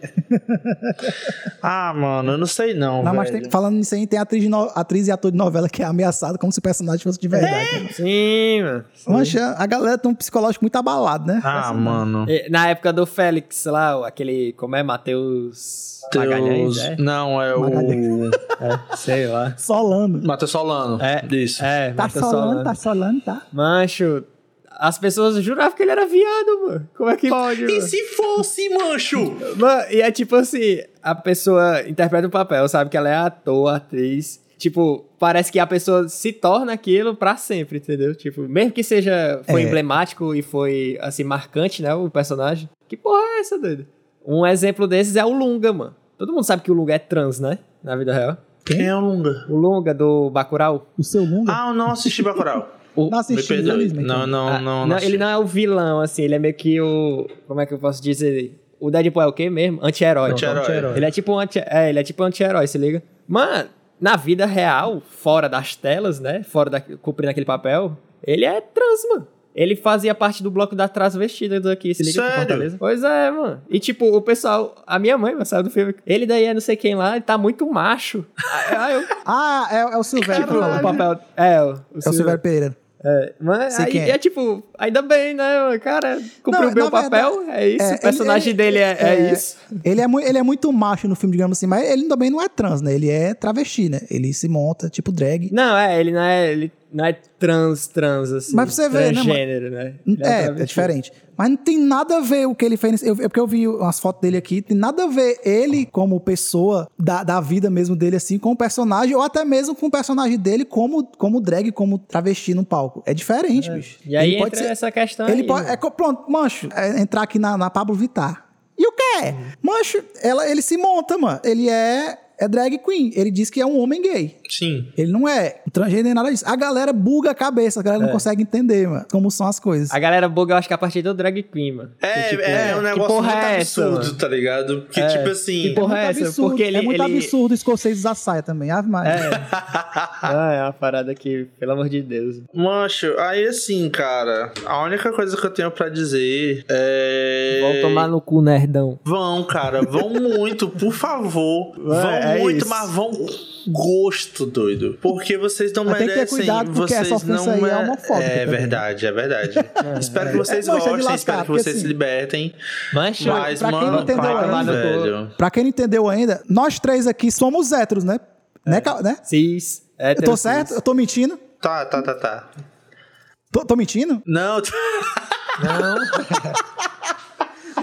ah, mano, eu não sei não, Não, velho. mas tem, falando nisso aí, tem atriz, no, atriz e ator de novela que é ameaçado como se o personagem fosse de verdade. É. Né? Sim, mano. Mancha, a galera tem um psicológico muito abalado, né? Ah, assim, mano. Na época do Félix lá, aquele, como é, Matheus... Magalhães, é? Não, é o... é, sei lá. Solano. Matheus Solano. É, isso. É, tá solano, solano, tá solano, tá. Mancho, as pessoas juravam que ele era viado, mano. Como é que pode? E se fosse, mancho? Mano, e é tipo assim: a pessoa interpreta o papel, sabe que ela é ator, atriz. Tipo, parece que a pessoa se torna aquilo pra sempre, entendeu? Tipo, mesmo que seja. Foi é. emblemático e foi, assim, marcante, né? O personagem. Que porra é essa, doido? Um exemplo desses é o Lunga, mano. Todo mundo sabe que o Lunga é trans, né? Na vida real. Quem é o Lunga? O Lunga do Bacurau. O seu Lunga? Ah, eu não assisti Bacurau. O, não assisti, não, não, não, ah, não, não, Ele não é o vilão, assim, ele é meio que o. Como é que eu posso dizer? O Deadpool é o quê mesmo? Anti-herói. Anti-herói. Ele é tipo um anti, é, ele é tipo anti-herói, se liga? Mano, na vida real, fora das telas, né? Fora da cumprindo aquele papel, ele é trans, mano. Ele fazia parte do bloco da transvestida daqui, se liga Sério? Pois é, mano. E tipo, o pessoal, a minha mãe, mano, saiu do filme. Ele daí é não sei quem lá, ele tá muito macho. eu... ah, é, é o Silvério. Tipo, o papel. É, o, o é o Silvério Pereira. É, mas aí, é. é. tipo, ainda bem, né? Cara, cumpriu bem o papel, verdade, é isso. É, o personagem ele, dele é, é, é, isso. Ele é, ele é muito macho no filme, digamos assim, mas ele também não é trans, né? Ele é travesti, né? Ele se monta, tipo drag. Não, é, ele não é. Ele não é trans, trans, assim. Mas pra você ver, né? Gênero, né? É, é, é, diferente. Mas não tem nada a ver o que ele fez. Eu, é porque eu vi umas fotos dele aqui. Tem nada a ver ele como pessoa da, da vida mesmo dele, assim, com o personagem, ou até mesmo com o personagem dele como, como drag, como travesti no palco. É diferente, é. bicho. E aí ele entra ser, essa questão ele aí, pode, é, Pronto, mancho, é entrar aqui na, na Pablo Vittar. E o que é? Mancho, ela, ele se monta, mano. Ele é é drag queen. Ele diz que é um homem gay. Sim. Ele não é transgênero nada disso. A galera buga a cabeça, a galera é. não consegue entender, mano, como são as coisas. A galera buga, eu acho que a partir do drag queen, mano. É, que, tipo, é, é, um negócio muito é absurdo, essa, tá ligado? Que, é. tipo assim... Que porra é, essa? Absurdo, porque ele, é muito ele... absurdo o escocês usar saia também, Ave Maria. É. ah, é uma parada que, pelo amor de Deus. Mancho, aí assim, cara, a única coisa que eu tenho pra dizer é... Vão tomar no cu, nerdão. Vão, cara, vão muito, por favor. Vão é muito, mas vão gosto, doido. Porque vocês não merecem. Tem que ter cuidado porque vocês essa não aí é homofóbica. É também. verdade, é verdade. É, espero que vocês é, gostem, lascar, espero que vocês assim, se libertem. Mas, mas pra mano, quem não entendeu ainda, velho. Pra quem não entendeu ainda, nós três aqui somos héteros, né? Né, é. né? Cis. Eu tô certo? Eu tô mentindo? Tá, tá, tá, tá. Tô, tô mentindo? Não. Não.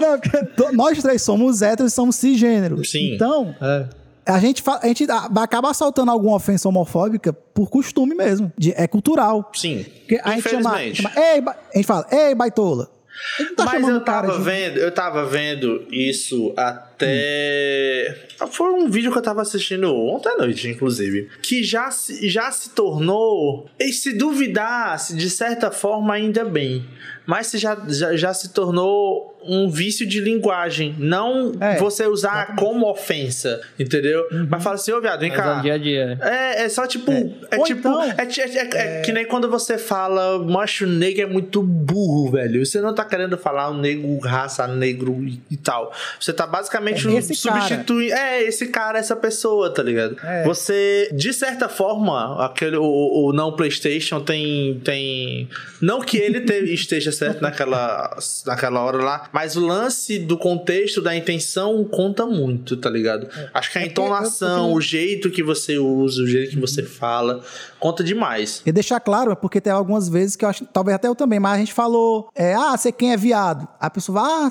não, nós três somos héteros e somos cisgêneros. Sim. Então, é a gente, a gente acaba soltando alguma ofensa homofóbica por costume mesmo. De, é cultural. Sim. Porque a gente chama, chama ei, a gente fala, ei, baitola. Tá Mas eu tava cara, vendo, eu tava vendo isso até. Hum. Foi um vídeo que eu tava assistindo ontem à noite, inclusive. Que já se, já se tornou. E se duvidasse, de certa forma, ainda bem. Mas se já, já, já se tornou um vício de linguagem. Não é, você usar exatamente. como ofensa, entendeu? Uhum. Mas fala assim, ô viado, vem Mas cá. É dia a dia. É, é só tipo. É, é tipo. Então, é, é, é, que nem quando você fala macho negro é muito burro, velho. Você não tá querendo falar um negro, raça negro e, e tal. Você tá basicamente substituindo. É, esse cara, essa pessoa, tá ligado? Você, de certa forma, aquele, o, o não PlayStation tem. tem não que ele te, esteja certo naquela, naquela hora lá, mas o lance do contexto, da intenção, conta muito, tá ligado? É. Acho que a é entonação, tenho... o jeito que você usa, o jeito que uhum. você fala, conta demais. E deixar claro, é porque tem algumas vezes que eu acho, talvez até eu também, mas a gente falou, é, ah, você quem é viado? A pessoa vai, ah,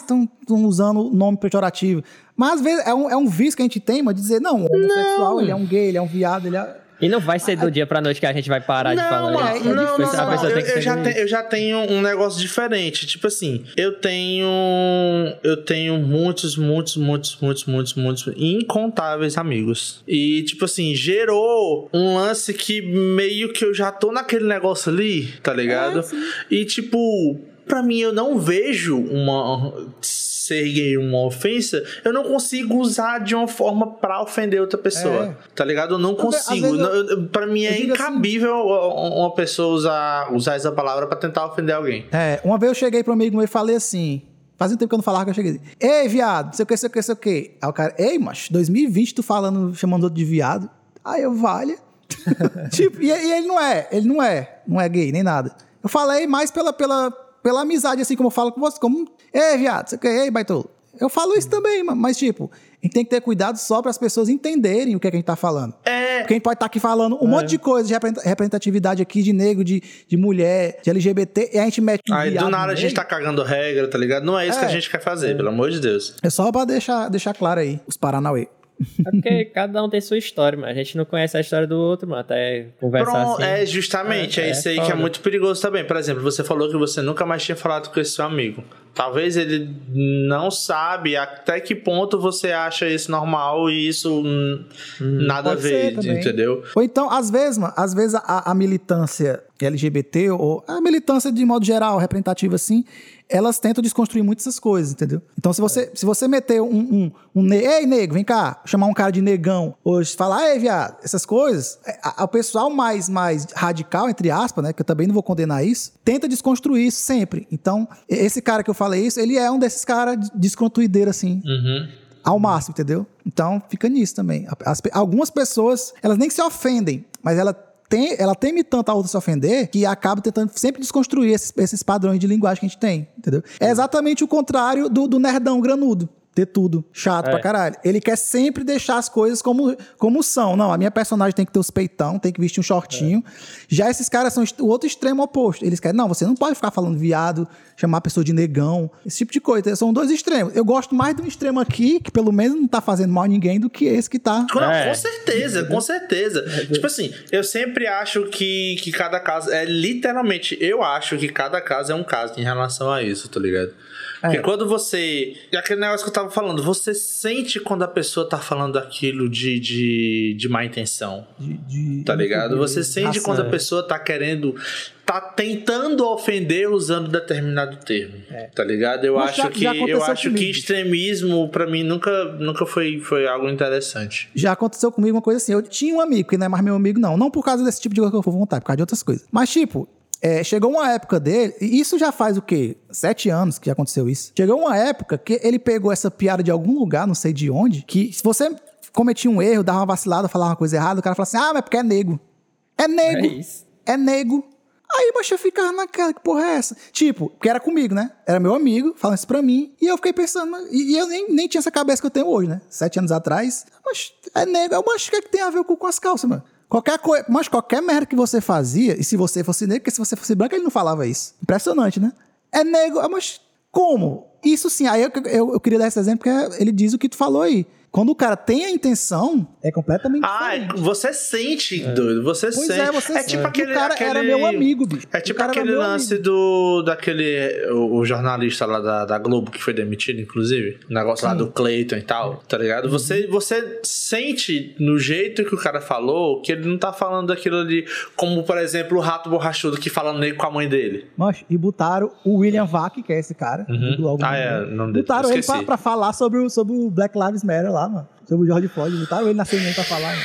estão usando nome pejorativo. Mas às vezes é um, é um vício que a gente tem, mas dizer, não, o homossexual, não. ele é um gay, ele é um viado, ele é e não vai ser do dia pra noite que a gente vai parar não, de falar não, isso. Não, não, não, não. Eu, eu, já te, eu já tenho um negócio diferente. Tipo assim, eu tenho. Eu tenho muitos, muitos, muitos, muitos, muitos, muitos, incontáveis amigos. E, tipo assim, gerou um lance que meio que eu já tô naquele negócio ali, tá ligado? É, e, tipo, pra mim, eu não vejo uma ser gay uma ofensa, eu não consigo usar de uma forma para ofender outra pessoa. É. Tá ligado? Eu não consigo. Eu, para mim é assim incabível assim, uma pessoa usar, usar essa palavra para tentar ofender alguém. É, uma vez eu cheguei para um amigo meu e falei assim: Fazia um tempo que eu não falava que eu cheguei. Ei, viado, sei o que, sei o que, sei o que. Aí o cara, ei, macho, 2020 tu falando, chamando outro de viado. Aí eu, vale. tipo, e, e, ele não é, ele não é, não é gay, nem nada. Eu falei mais pela, pela, pela amizade, assim como eu falo com você, como Ei, viado, você quer? Ei, baitolo. Eu falo isso também, mas tipo, a gente tem que ter cuidado só para as pessoas entenderem o que, é que a gente tá falando. É. Porque a gente pode estar tá aqui falando um é. monte de coisa de representatividade aqui de negro, de, de mulher, de LGBT, e a gente mete Aí do nada a gente tá cagando regra, tá ligado? Não é isso é. que a gente quer fazer, é. pelo amor de Deus. É só pra deixar, deixar claro aí, os Paranauê. É porque cada um tem sua história, mas a gente não conhece a história do outro, mano. Até conversar Pronto, assim. É, justamente. É, é isso aí que é muito perigoso também. Por exemplo, você falou que você nunca mais tinha falado com esse seu amigo. Talvez ele não sabe até que ponto você acha isso normal e isso hum, nada a ver, entendeu? Ou então, às vezes, mano, às vezes a, a militância LGBT ou a militância de modo geral, representativa assim, elas tentam desconstruir muitas essas coisas, entendeu? Então, se você, se você meter um, um, um ei, nego, vem cá, chamar um cara de negão, hoje falar, ei, viado, essas coisas, é, o pessoal mais, mais radical, entre aspas, né, que eu também não vou condenar isso, tenta desconstruir isso sempre. Então, esse cara que eu falei isso, ele é um desses caras desconstruideiros, assim. Uhum ao máximo, entendeu? Então fica nisso também. As, algumas pessoas, elas nem se ofendem, mas ela tem, ela teme tanto a outra se ofender que acaba tentando sempre desconstruir esses, esses padrões de linguagem que a gente tem, entendeu? É exatamente o contrário do, do nerdão granudo ter tudo. Chato é. pra caralho. Ele quer sempre deixar as coisas como, como são. Não, a minha personagem tem que ter os peitão, tem que vestir um shortinho. É. Já esses caras são o outro extremo oposto. Eles querem, não, você não pode ficar falando viado, chamar a pessoa de negão, esse tipo de coisa. São dois extremos. Eu gosto mais de um extremo aqui, que pelo menos não tá fazendo mal a ninguém, do que esse que tá. Não, é. com certeza, com certeza. tipo assim, eu sempre acho que, que cada caso. É literalmente, eu acho que cada caso é um caso em relação a isso, tá ligado? Porque é. quando você. E aquele negócio que eu tava falando, você sente quando a pessoa tá falando aquilo de, de, de má intenção. De, de tá ligado? Você sente quando a pessoa tá querendo. tá tentando ofender usando determinado termo. É. Tá ligado? Eu Mas acho já, que já eu acho comigo. que extremismo, para mim, nunca, nunca foi, foi algo interessante. Já aconteceu comigo uma coisa assim. Eu tinha um amigo, que não é mais meu amigo, não. Não por causa desse tipo de coisa que eu vou contar, por causa de outras coisas. Mas, tipo, é, chegou uma época dele, e isso já faz o quê? Sete anos que aconteceu isso. Chegou uma época que ele pegou essa piada de algum lugar, não sei de onde, que se você cometia um erro, dava uma vacilada, falava uma coisa errada, o cara falava assim: ah, mas porque é nego. É nego. É, isso. é nego. Aí, mas eu ficava naquela, que porra é essa? Tipo, porque era comigo, né? Era meu amigo, falando isso pra mim. E eu fiquei pensando, e, e eu nem, nem tinha essa cabeça que eu tenho hoje, né? Sete anos atrás. Mas é nego. Eu acho que é que tem a ver com, com as calças, mano. Qualquer coisa, mas qualquer merda que você fazia, e se você fosse negro, porque se você fosse branco, ele não falava isso. Impressionante, né? É negro, ah, mas como? Isso sim, aí eu, eu, eu queria dar esse exemplo, porque ele diz o que tu falou aí. Quando o cara tem a intenção, é completamente ah, diferente. você sente, é. doido. Você pois sente. É, você é tipo aquele. O cara aquele... era meu amigo, bicho. É tipo aquele lance amigo. do. daquele. O, o, jornalista lá da, da Globo que foi demitido, inclusive. O negócio Sim. lá do Clayton e tal, tá ligado? Uhum. Você, você sente no jeito que o cara falou que ele não tá falando daquilo ali. Como, por exemplo, o rato borrachudo que fala nele com a mãe dele. Mas, e botaram o William Vac, que é esse cara. Uhum. ah, é. Não botaram ele pra, pra, falar sobre o, sobre o Black Lives Matter lá lá, mano. Sobre o George Floyd. Botaram ele na CNN pra falar, mano.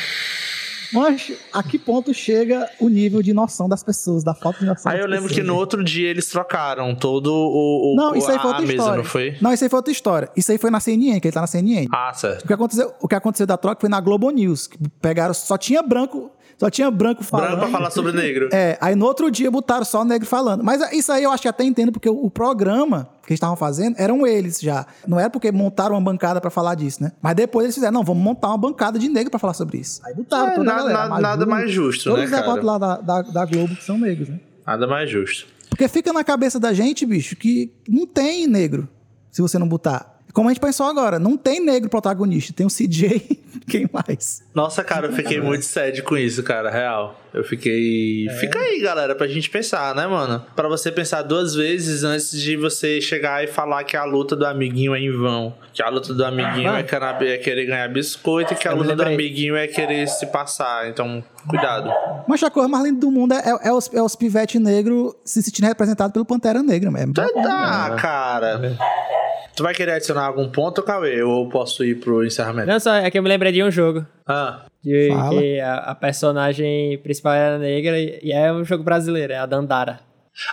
Mas a que ponto chega o nível de noção das pessoas, da falta de noção Aí eu lembro pessoas, que no outro dia eles trocaram todo o. o não, isso aí foi outra mesa, história. não foi? Não, isso aí foi outra história. Isso aí foi na CNN, que ele tá na CNN. Ah, certo. O que aconteceu, o que aconteceu da troca foi na Globo News. Que pegaram, só tinha branco. Só tinha branco falando. Branco pra falar sobre negro. É, aí no outro dia botaram só negro falando. Mas isso aí eu acho que até entendo, porque o, o programa que eles estavam fazendo eram eles já. Não era porque montaram uma bancada para falar disso, né? Mas depois eles fizeram, não, vamos montar uma bancada de negro para falar sobre isso. Aí botaram é, toda nada, a galera. Nada, nada mais justo, todos né, Todos os repórteres lá da, da, da Globo que são negros, né? Nada mais justo. Porque fica na cabeça da gente, bicho, que não tem negro se você não botar. Como a gente pensou agora, não tem negro protagonista, tem o CJ, quem mais? Nossa, cara, eu fiquei muito sério com isso, cara, real. Eu fiquei. É. Fica aí, galera, pra gente pensar, né, mano? Pra você pensar duas vezes antes de você chegar e falar que a luta do amiguinho é em vão. Que a luta do amiguinho ah, é, é, querer ganhar biscoito e que a luta do amiguinho é querer se passar. Então, cuidado. Mas a coisa mais linda do mundo é, é, os, é os pivetes negros se sentindo representados pelo Pantera Negra mesmo. Tá, tá cara. É. Tu vai querer adicionar algum ponto, Cauê? Ou eu posso ir pro encerramento? Não, só é que eu me lembrei de um jogo. Ah. De, que a, a, personagem principal era negra e é um jogo brasileiro, é a Dandara.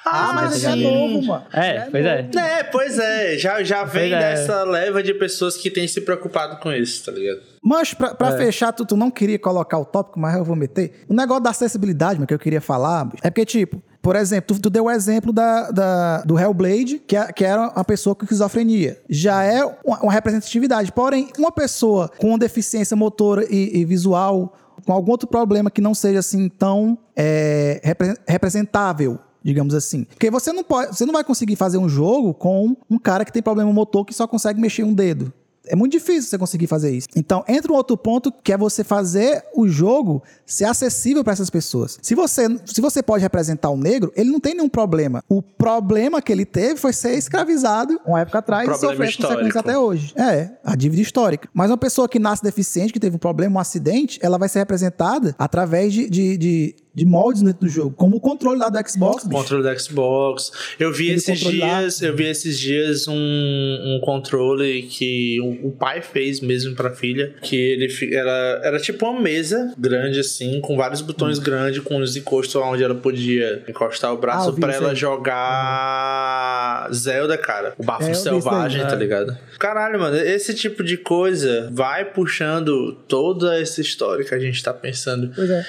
Ah, ah mas já é novo, mano. É, é pois é. É, pois é. Já, já vem é. dessa leva de pessoas que têm se preocupado com isso, tá ligado? Mas, pra, pra é. fechar, tu, tu não queria colocar o tópico, mas eu vou meter. O negócio da acessibilidade, mano, que eu queria falar, é porque, tipo, por exemplo, tu, tu deu o exemplo da, da, do Hellblade, que, é, que era uma pessoa com esquizofrenia. Já é uma, uma representatividade. Porém, uma pessoa com deficiência motora e, e visual, com algum outro problema que não seja assim tão é, repre, representável digamos assim. Porque você não pode, você não vai conseguir fazer um jogo com um cara que tem problema motor que só consegue mexer um dedo. É muito difícil você conseguir fazer isso. Então, entra um outro ponto que é você fazer o jogo ser acessível para essas pessoas. Se você, se você pode representar o negro, ele não tem nenhum problema. O problema que ele teve foi ser escravizado uma época atrás e sofrer consequências até hoje. É, a dívida histórica. Mas uma pessoa que nasce deficiente, que teve um problema, um acidente, ela vai ser representada através de, de, de de moldes dentro do jogo, como o controle lá do Xbox. O controle do Xbox. Eu vi esses dias, eu vi esses dias um, um controle que o, o pai fez mesmo para filha, que ele era, era tipo uma mesa grande assim, com vários botões hum. grandes, com os encostos onde ela podia encostar o braço ah, para ela jogar hum. Zelda, cara. O bafo é, selvagem, tá ligado? Caralho, mano, esse tipo de coisa vai puxando toda essa história que a gente tá pensando. Pois é.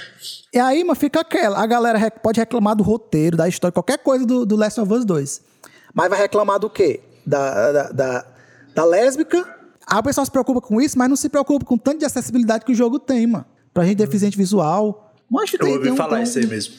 E aí, mas fica aquela. A galera pode reclamar do roteiro, da história, qualquer coisa do, do Last of Us 2. Mas vai reclamar do quê? Da, da, da, da lésbica. Aí o pessoal se preocupa com isso, mas não se preocupa com tanto de acessibilidade que o jogo tem, mano. Pra gente deficiente visual. Mas tem, Eu ouvi tem um, falar isso aí mesmo.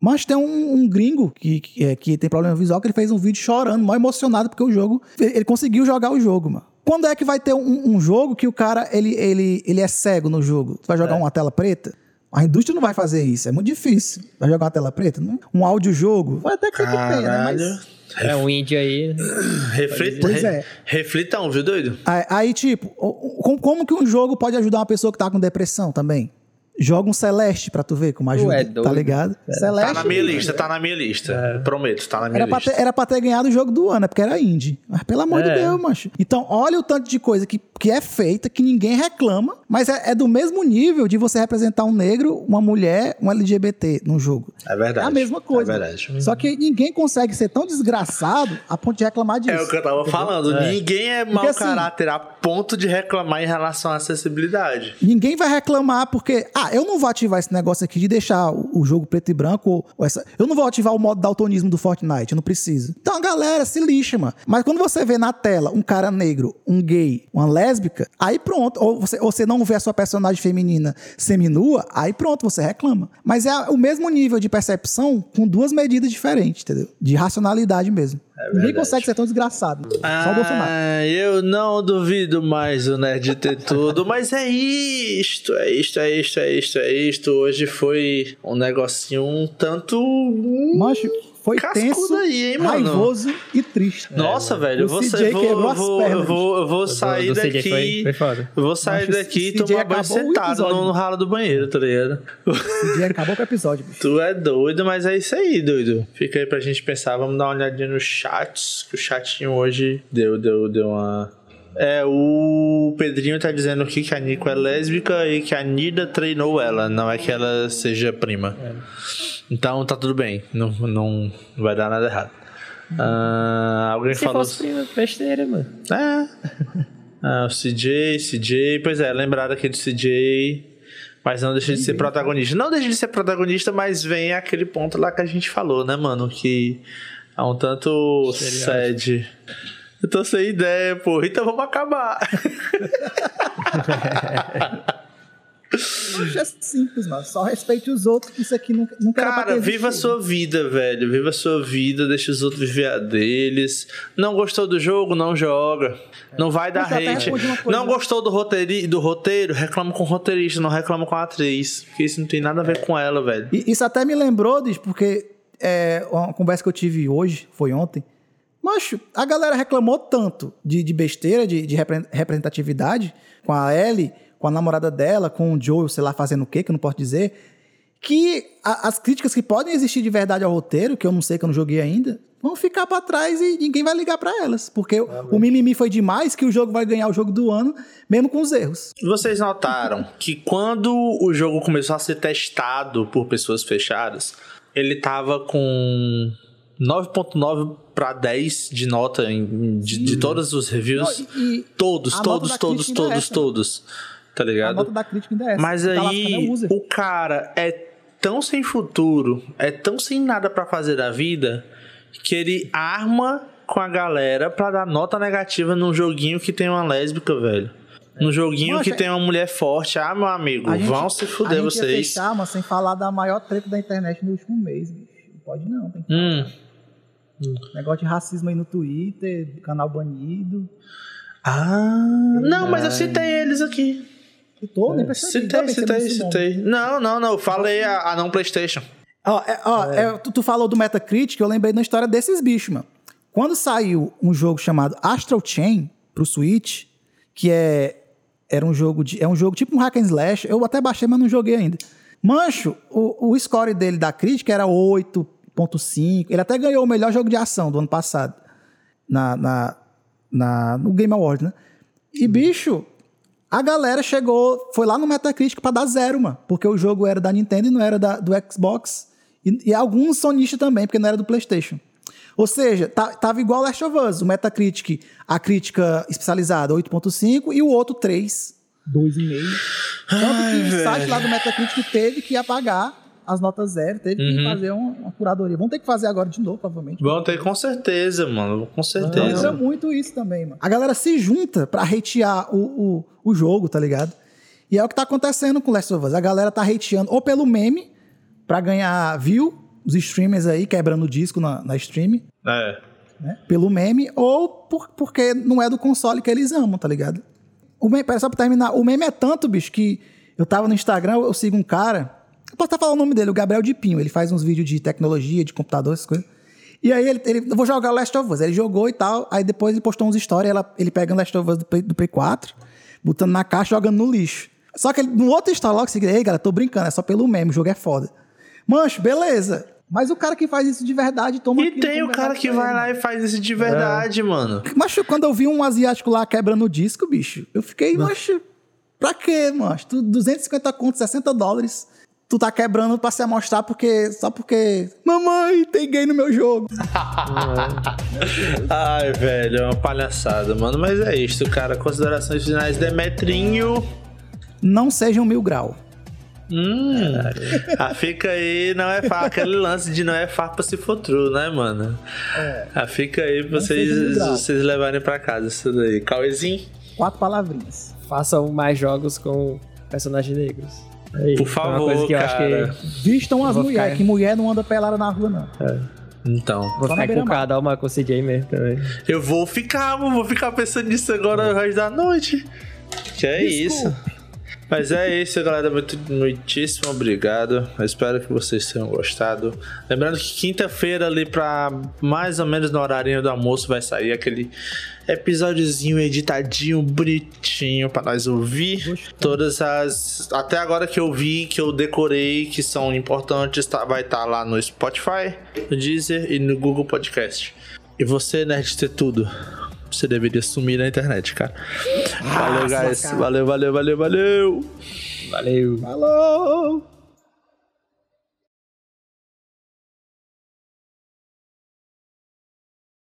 Mas tem um, um gringo que, que, é, que, tem problema visual que ele fez um vídeo chorando, mal emocionado, porque o jogo. Ele conseguiu jogar o jogo, mano. Quando é que vai ter um, um jogo que o cara ele, ele, ele é cego no jogo? Tu vai jogar é. uma tela preta? A indústria não vai fazer isso, é muito difícil. Vai jogar uma tela preta? Não? Um áudiojogo? Vai até que tem, né? Mas... É um indie aí. Reflita, pois é. Reflitam, viu, doido? Aí, aí, tipo, como que um jogo pode ajudar uma pessoa que tá com depressão também? Joga um Celeste pra tu ver como ajuda, é tá ligado? É. Celeste. Tá na minha lista, tá na minha lista. É. Prometo, tá na minha era lista. Pra ter, era pra ter ganhado o jogo do ano, é porque era indie. Mas pelo amor é. de Deus, macho. Então, olha o tanto de coisa que, que é feita, que ninguém reclama, mas é, é, do mesmo nível de você representar um negro, uma mulher, um LGBT no jogo. É verdade. É a mesma coisa. É verdade. Só que ninguém consegue ser tão desgraçado a ponto de reclamar disso. É o que eu tava entendeu? falando. É. Ninguém é mau assim, caráter a ponto de reclamar em relação à acessibilidade. Ninguém vai reclamar porque, ah, eu não vou ativar esse negócio aqui de deixar o, jogo preto e branco. Ou, ou essa... Eu não vou ativar o modo daltonismo do Fortnite, eu não preciso. Então a galera se lixa, mano. Mas quando você vê na tela um cara negro, um gay, uma lésbica, aí pronto. Ou você, ou você não vê a sua personagem feminina seminua, aí pronto, você reclama. Mas é o mesmo nível de percepção com duas medidas diferentes, entendeu? De racionalidade mesmo. É Ninguém consegue ser tão desgraçado. Ah, Só o Bolsonaro. Eu não duvido mais o Nerd ter tudo, mas é isto, é isto, é isto, é isto, é isto. Hoje foi um negocinho um tanto. Macho, foi tenso, aí, hein, mano? raivoso e triste. Nossa, é, velho, eu vou, CJ vou, vou, eu vou, eu vou sair daqui. Foi, foi eu vou sair Macho, daqui e tomar banho sentado no, no, ralo do banheiro, tá ligado? O CJ acabou com o episódio, bicho. Tu é doido, mas é isso aí, doido. Fica aí pra gente pensar. Vamos dar uma olhadinha no chat, que o chatinho hoje deu, deu, deu uma. É, o Pedrinho tá dizendo aqui que a Nico é lésbica e que a Nida treinou ela, não é que ela seja prima. É. Então tá tudo bem, não, não vai dar nada errado. Uh, alguém Se falou. Se fosse besteira, mano. É. Ah, o CJ, CJ. Pois é, lembraram aquele CJ. Mas não deixa de ser protagonista. Não deixa de ser protagonista, mas vem aquele ponto lá que a gente falou, né, mano? Que é um tanto sede. Eu tô sem ideia, pô. Então vamos acabar. é simples, mano. Só respeite os outros, que isso aqui nunca, nunca Cara, viva a sua vida, velho. Viva a sua vida, deixa os outros viver a deles. Não gostou do jogo, não joga. É. Não vai dar hate. Não gostou do, roteiri, do roteiro, reclama com o roteirista, não reclama com a atriz. Porque isso não tem nada a ver com ela, velho. E, isso até me lembrou, diz, porque é, uma conversa que eu tive hoje, foi ontem. Mas a galera reclamou tanto de, de besteira, de, de representatividade com a Ellie com a namorada dela, com o Joe, sei lá, fazendo o quê, que eu não posso dizer, que a, as críticas que podem existir de verdade ao roteiro, que eu não sei, que eu não joguei ainda, vão ficar para trás e ninguém vai ligar para elas. Porque é, o mimimi foi demais que o jogo vai ganhar o jogo do ano, mesmo com os erros. Vocês notaram que quando o jogo começou a ser testado por pessoas fechadas, ele tava com 9.9 para 10 de nota em, de, de todos os reviews. Não, e, todos, todos, todos, todos, é todos tá ligado? A nota da crítica ainda é essa. Mas tá aí, o cara é tão sem futuro, é tão sem nada para fazer da vida, que ele arma com a galera para dar nota negativa num joguinho que tem uma lésbica, velho. Num joguinho que tem uma mulher forte. Ah, meu amigo, gente, vão se fuder a gente vocês. Ia fechar, mas sem falar da maior treta da internet no último mês, bicho. Não pode não, tem que hum. Hum. Negócio de racismo aí no Twitter, canal banido. Ah, não, mas eu citei eles aqui. Citou? Nem percebi. Citei, citei, citei. Não, não, não. Eu falei a, a não PlayStation. Ó, é, ó é. É, tu, tu, falou do Metacritic, eu lembrei da história desses bichos, mano. Quando saiu um jogo chamado Astral Chain pro Switch, que é era um jogo de é um jogo tipo um hack and slash, eu até baixei, mas não joguei ainda. Mancho, o, o score dele da crítica era 8.5. Ele até ganhou o melhor jogo de ação do ano passado na, na, na no Game Awards, né? E bicho, a galera chegou, foi lá no Metacritic para dar zero, mano. Porque o jogo era da Nintendo e não era da, do Xbox. E, e alguns sonistas também, porque não era do PlayStation. Ou seja, tá, tava igual Last of Us. O Metacritic, a crítica especializada 8.5 e o outro 3. 2,5. Tanto que o site lá do Metacritic teve que apagar as notas zero, teve uhum. que fazer uma, uma, curadoria. Vão ter que fazer agora de novo, provavelmente. Vão ter com certeza, mano. Com certeza. É muito isso também, mano. A galera se junta pra hatear o, o, o jogo, tá ligado? E é o que tá acontecendo com Last of Us. A galera tá hateando ou pelo meme, pra ganhar view, os streamers aí quebrando o disco na, na stream. É. Né? Pelo meme, ou por, porque não é do console que eles amam, tá ligado? O meme, só pra terminar, o meme é tanto, bicho, que eu tava no Instagram, eu sigo um cara posso até falar o nome dele, o Gabriel de Pinho. Ele faz uns vídeos de tecnologia, de computador, essas coisas. E aí ele, ele eu vou jogar o Last of Us. Ele jogou e tal. Aí depois ele postou uns stories, ela, ele pegando Last of Us do Play, do Play 4, botando na caixa jogando no lixo. Só que ele, no outro story logo seguinte, ei, galera, tô brincando, é só pelo meme, o jogo é foda. Mancho, beleza. Mas o cara que faz isso de verdade toma E tem o cara que vai lá e faz isso de verdade, é. mano. Mas quando eu vi um asiático lá quebrando o disco, bicho, eu fiquei, macho, pra quê, macho? 250 contos, 60 dólares tu tá quebrando pra se amostrar porque, só porque. Mamãe, tem gay no meu jogo. Ai, velho, é uma palhaçada, mano. Mas é isso, cara. Considerações finais, Demetrinho. Não seja um mil grau. Hum, ah, fica aí, não é fácil. Aquele lance de não é fácil pra se for true, né, mano? É. Ah, fica aí pra vocês, vocês levarem pra casa isso daí. Cauezinho? Quatro palavrinhas. Façam mais jogos com personagens negros. Aí, Por favor, é que cara. Vistam as mulheres, que mulher não anda pelada na rua, não. É. Então. Vou ficar com cada uma com o CJ mesmo também. Eu vou ficar, vou ficar pensando nisso agora o resto da noite. Que é Desculpa. isso. Mas é isso, galera. Muito, muitíssimo obrigado. Eu espero que vocês tenham gostado. Lembrando que quinta-feira, ali para mais ou menos no horário do almoço, vai sair aquele episódiozinho editadinho, bonitinho para nós ouvir. Todas as. Até agora que eu vi, que eu decorei, que são importantes, tá, vai estar tá lá no Spotify, no Deezer e no Google Podcast. E você, Nerd Ter Tudo você deveria sumir na internet, cara. Valeu, guys. Valeu, valeu, valeu, valeu. Valeu. Falou.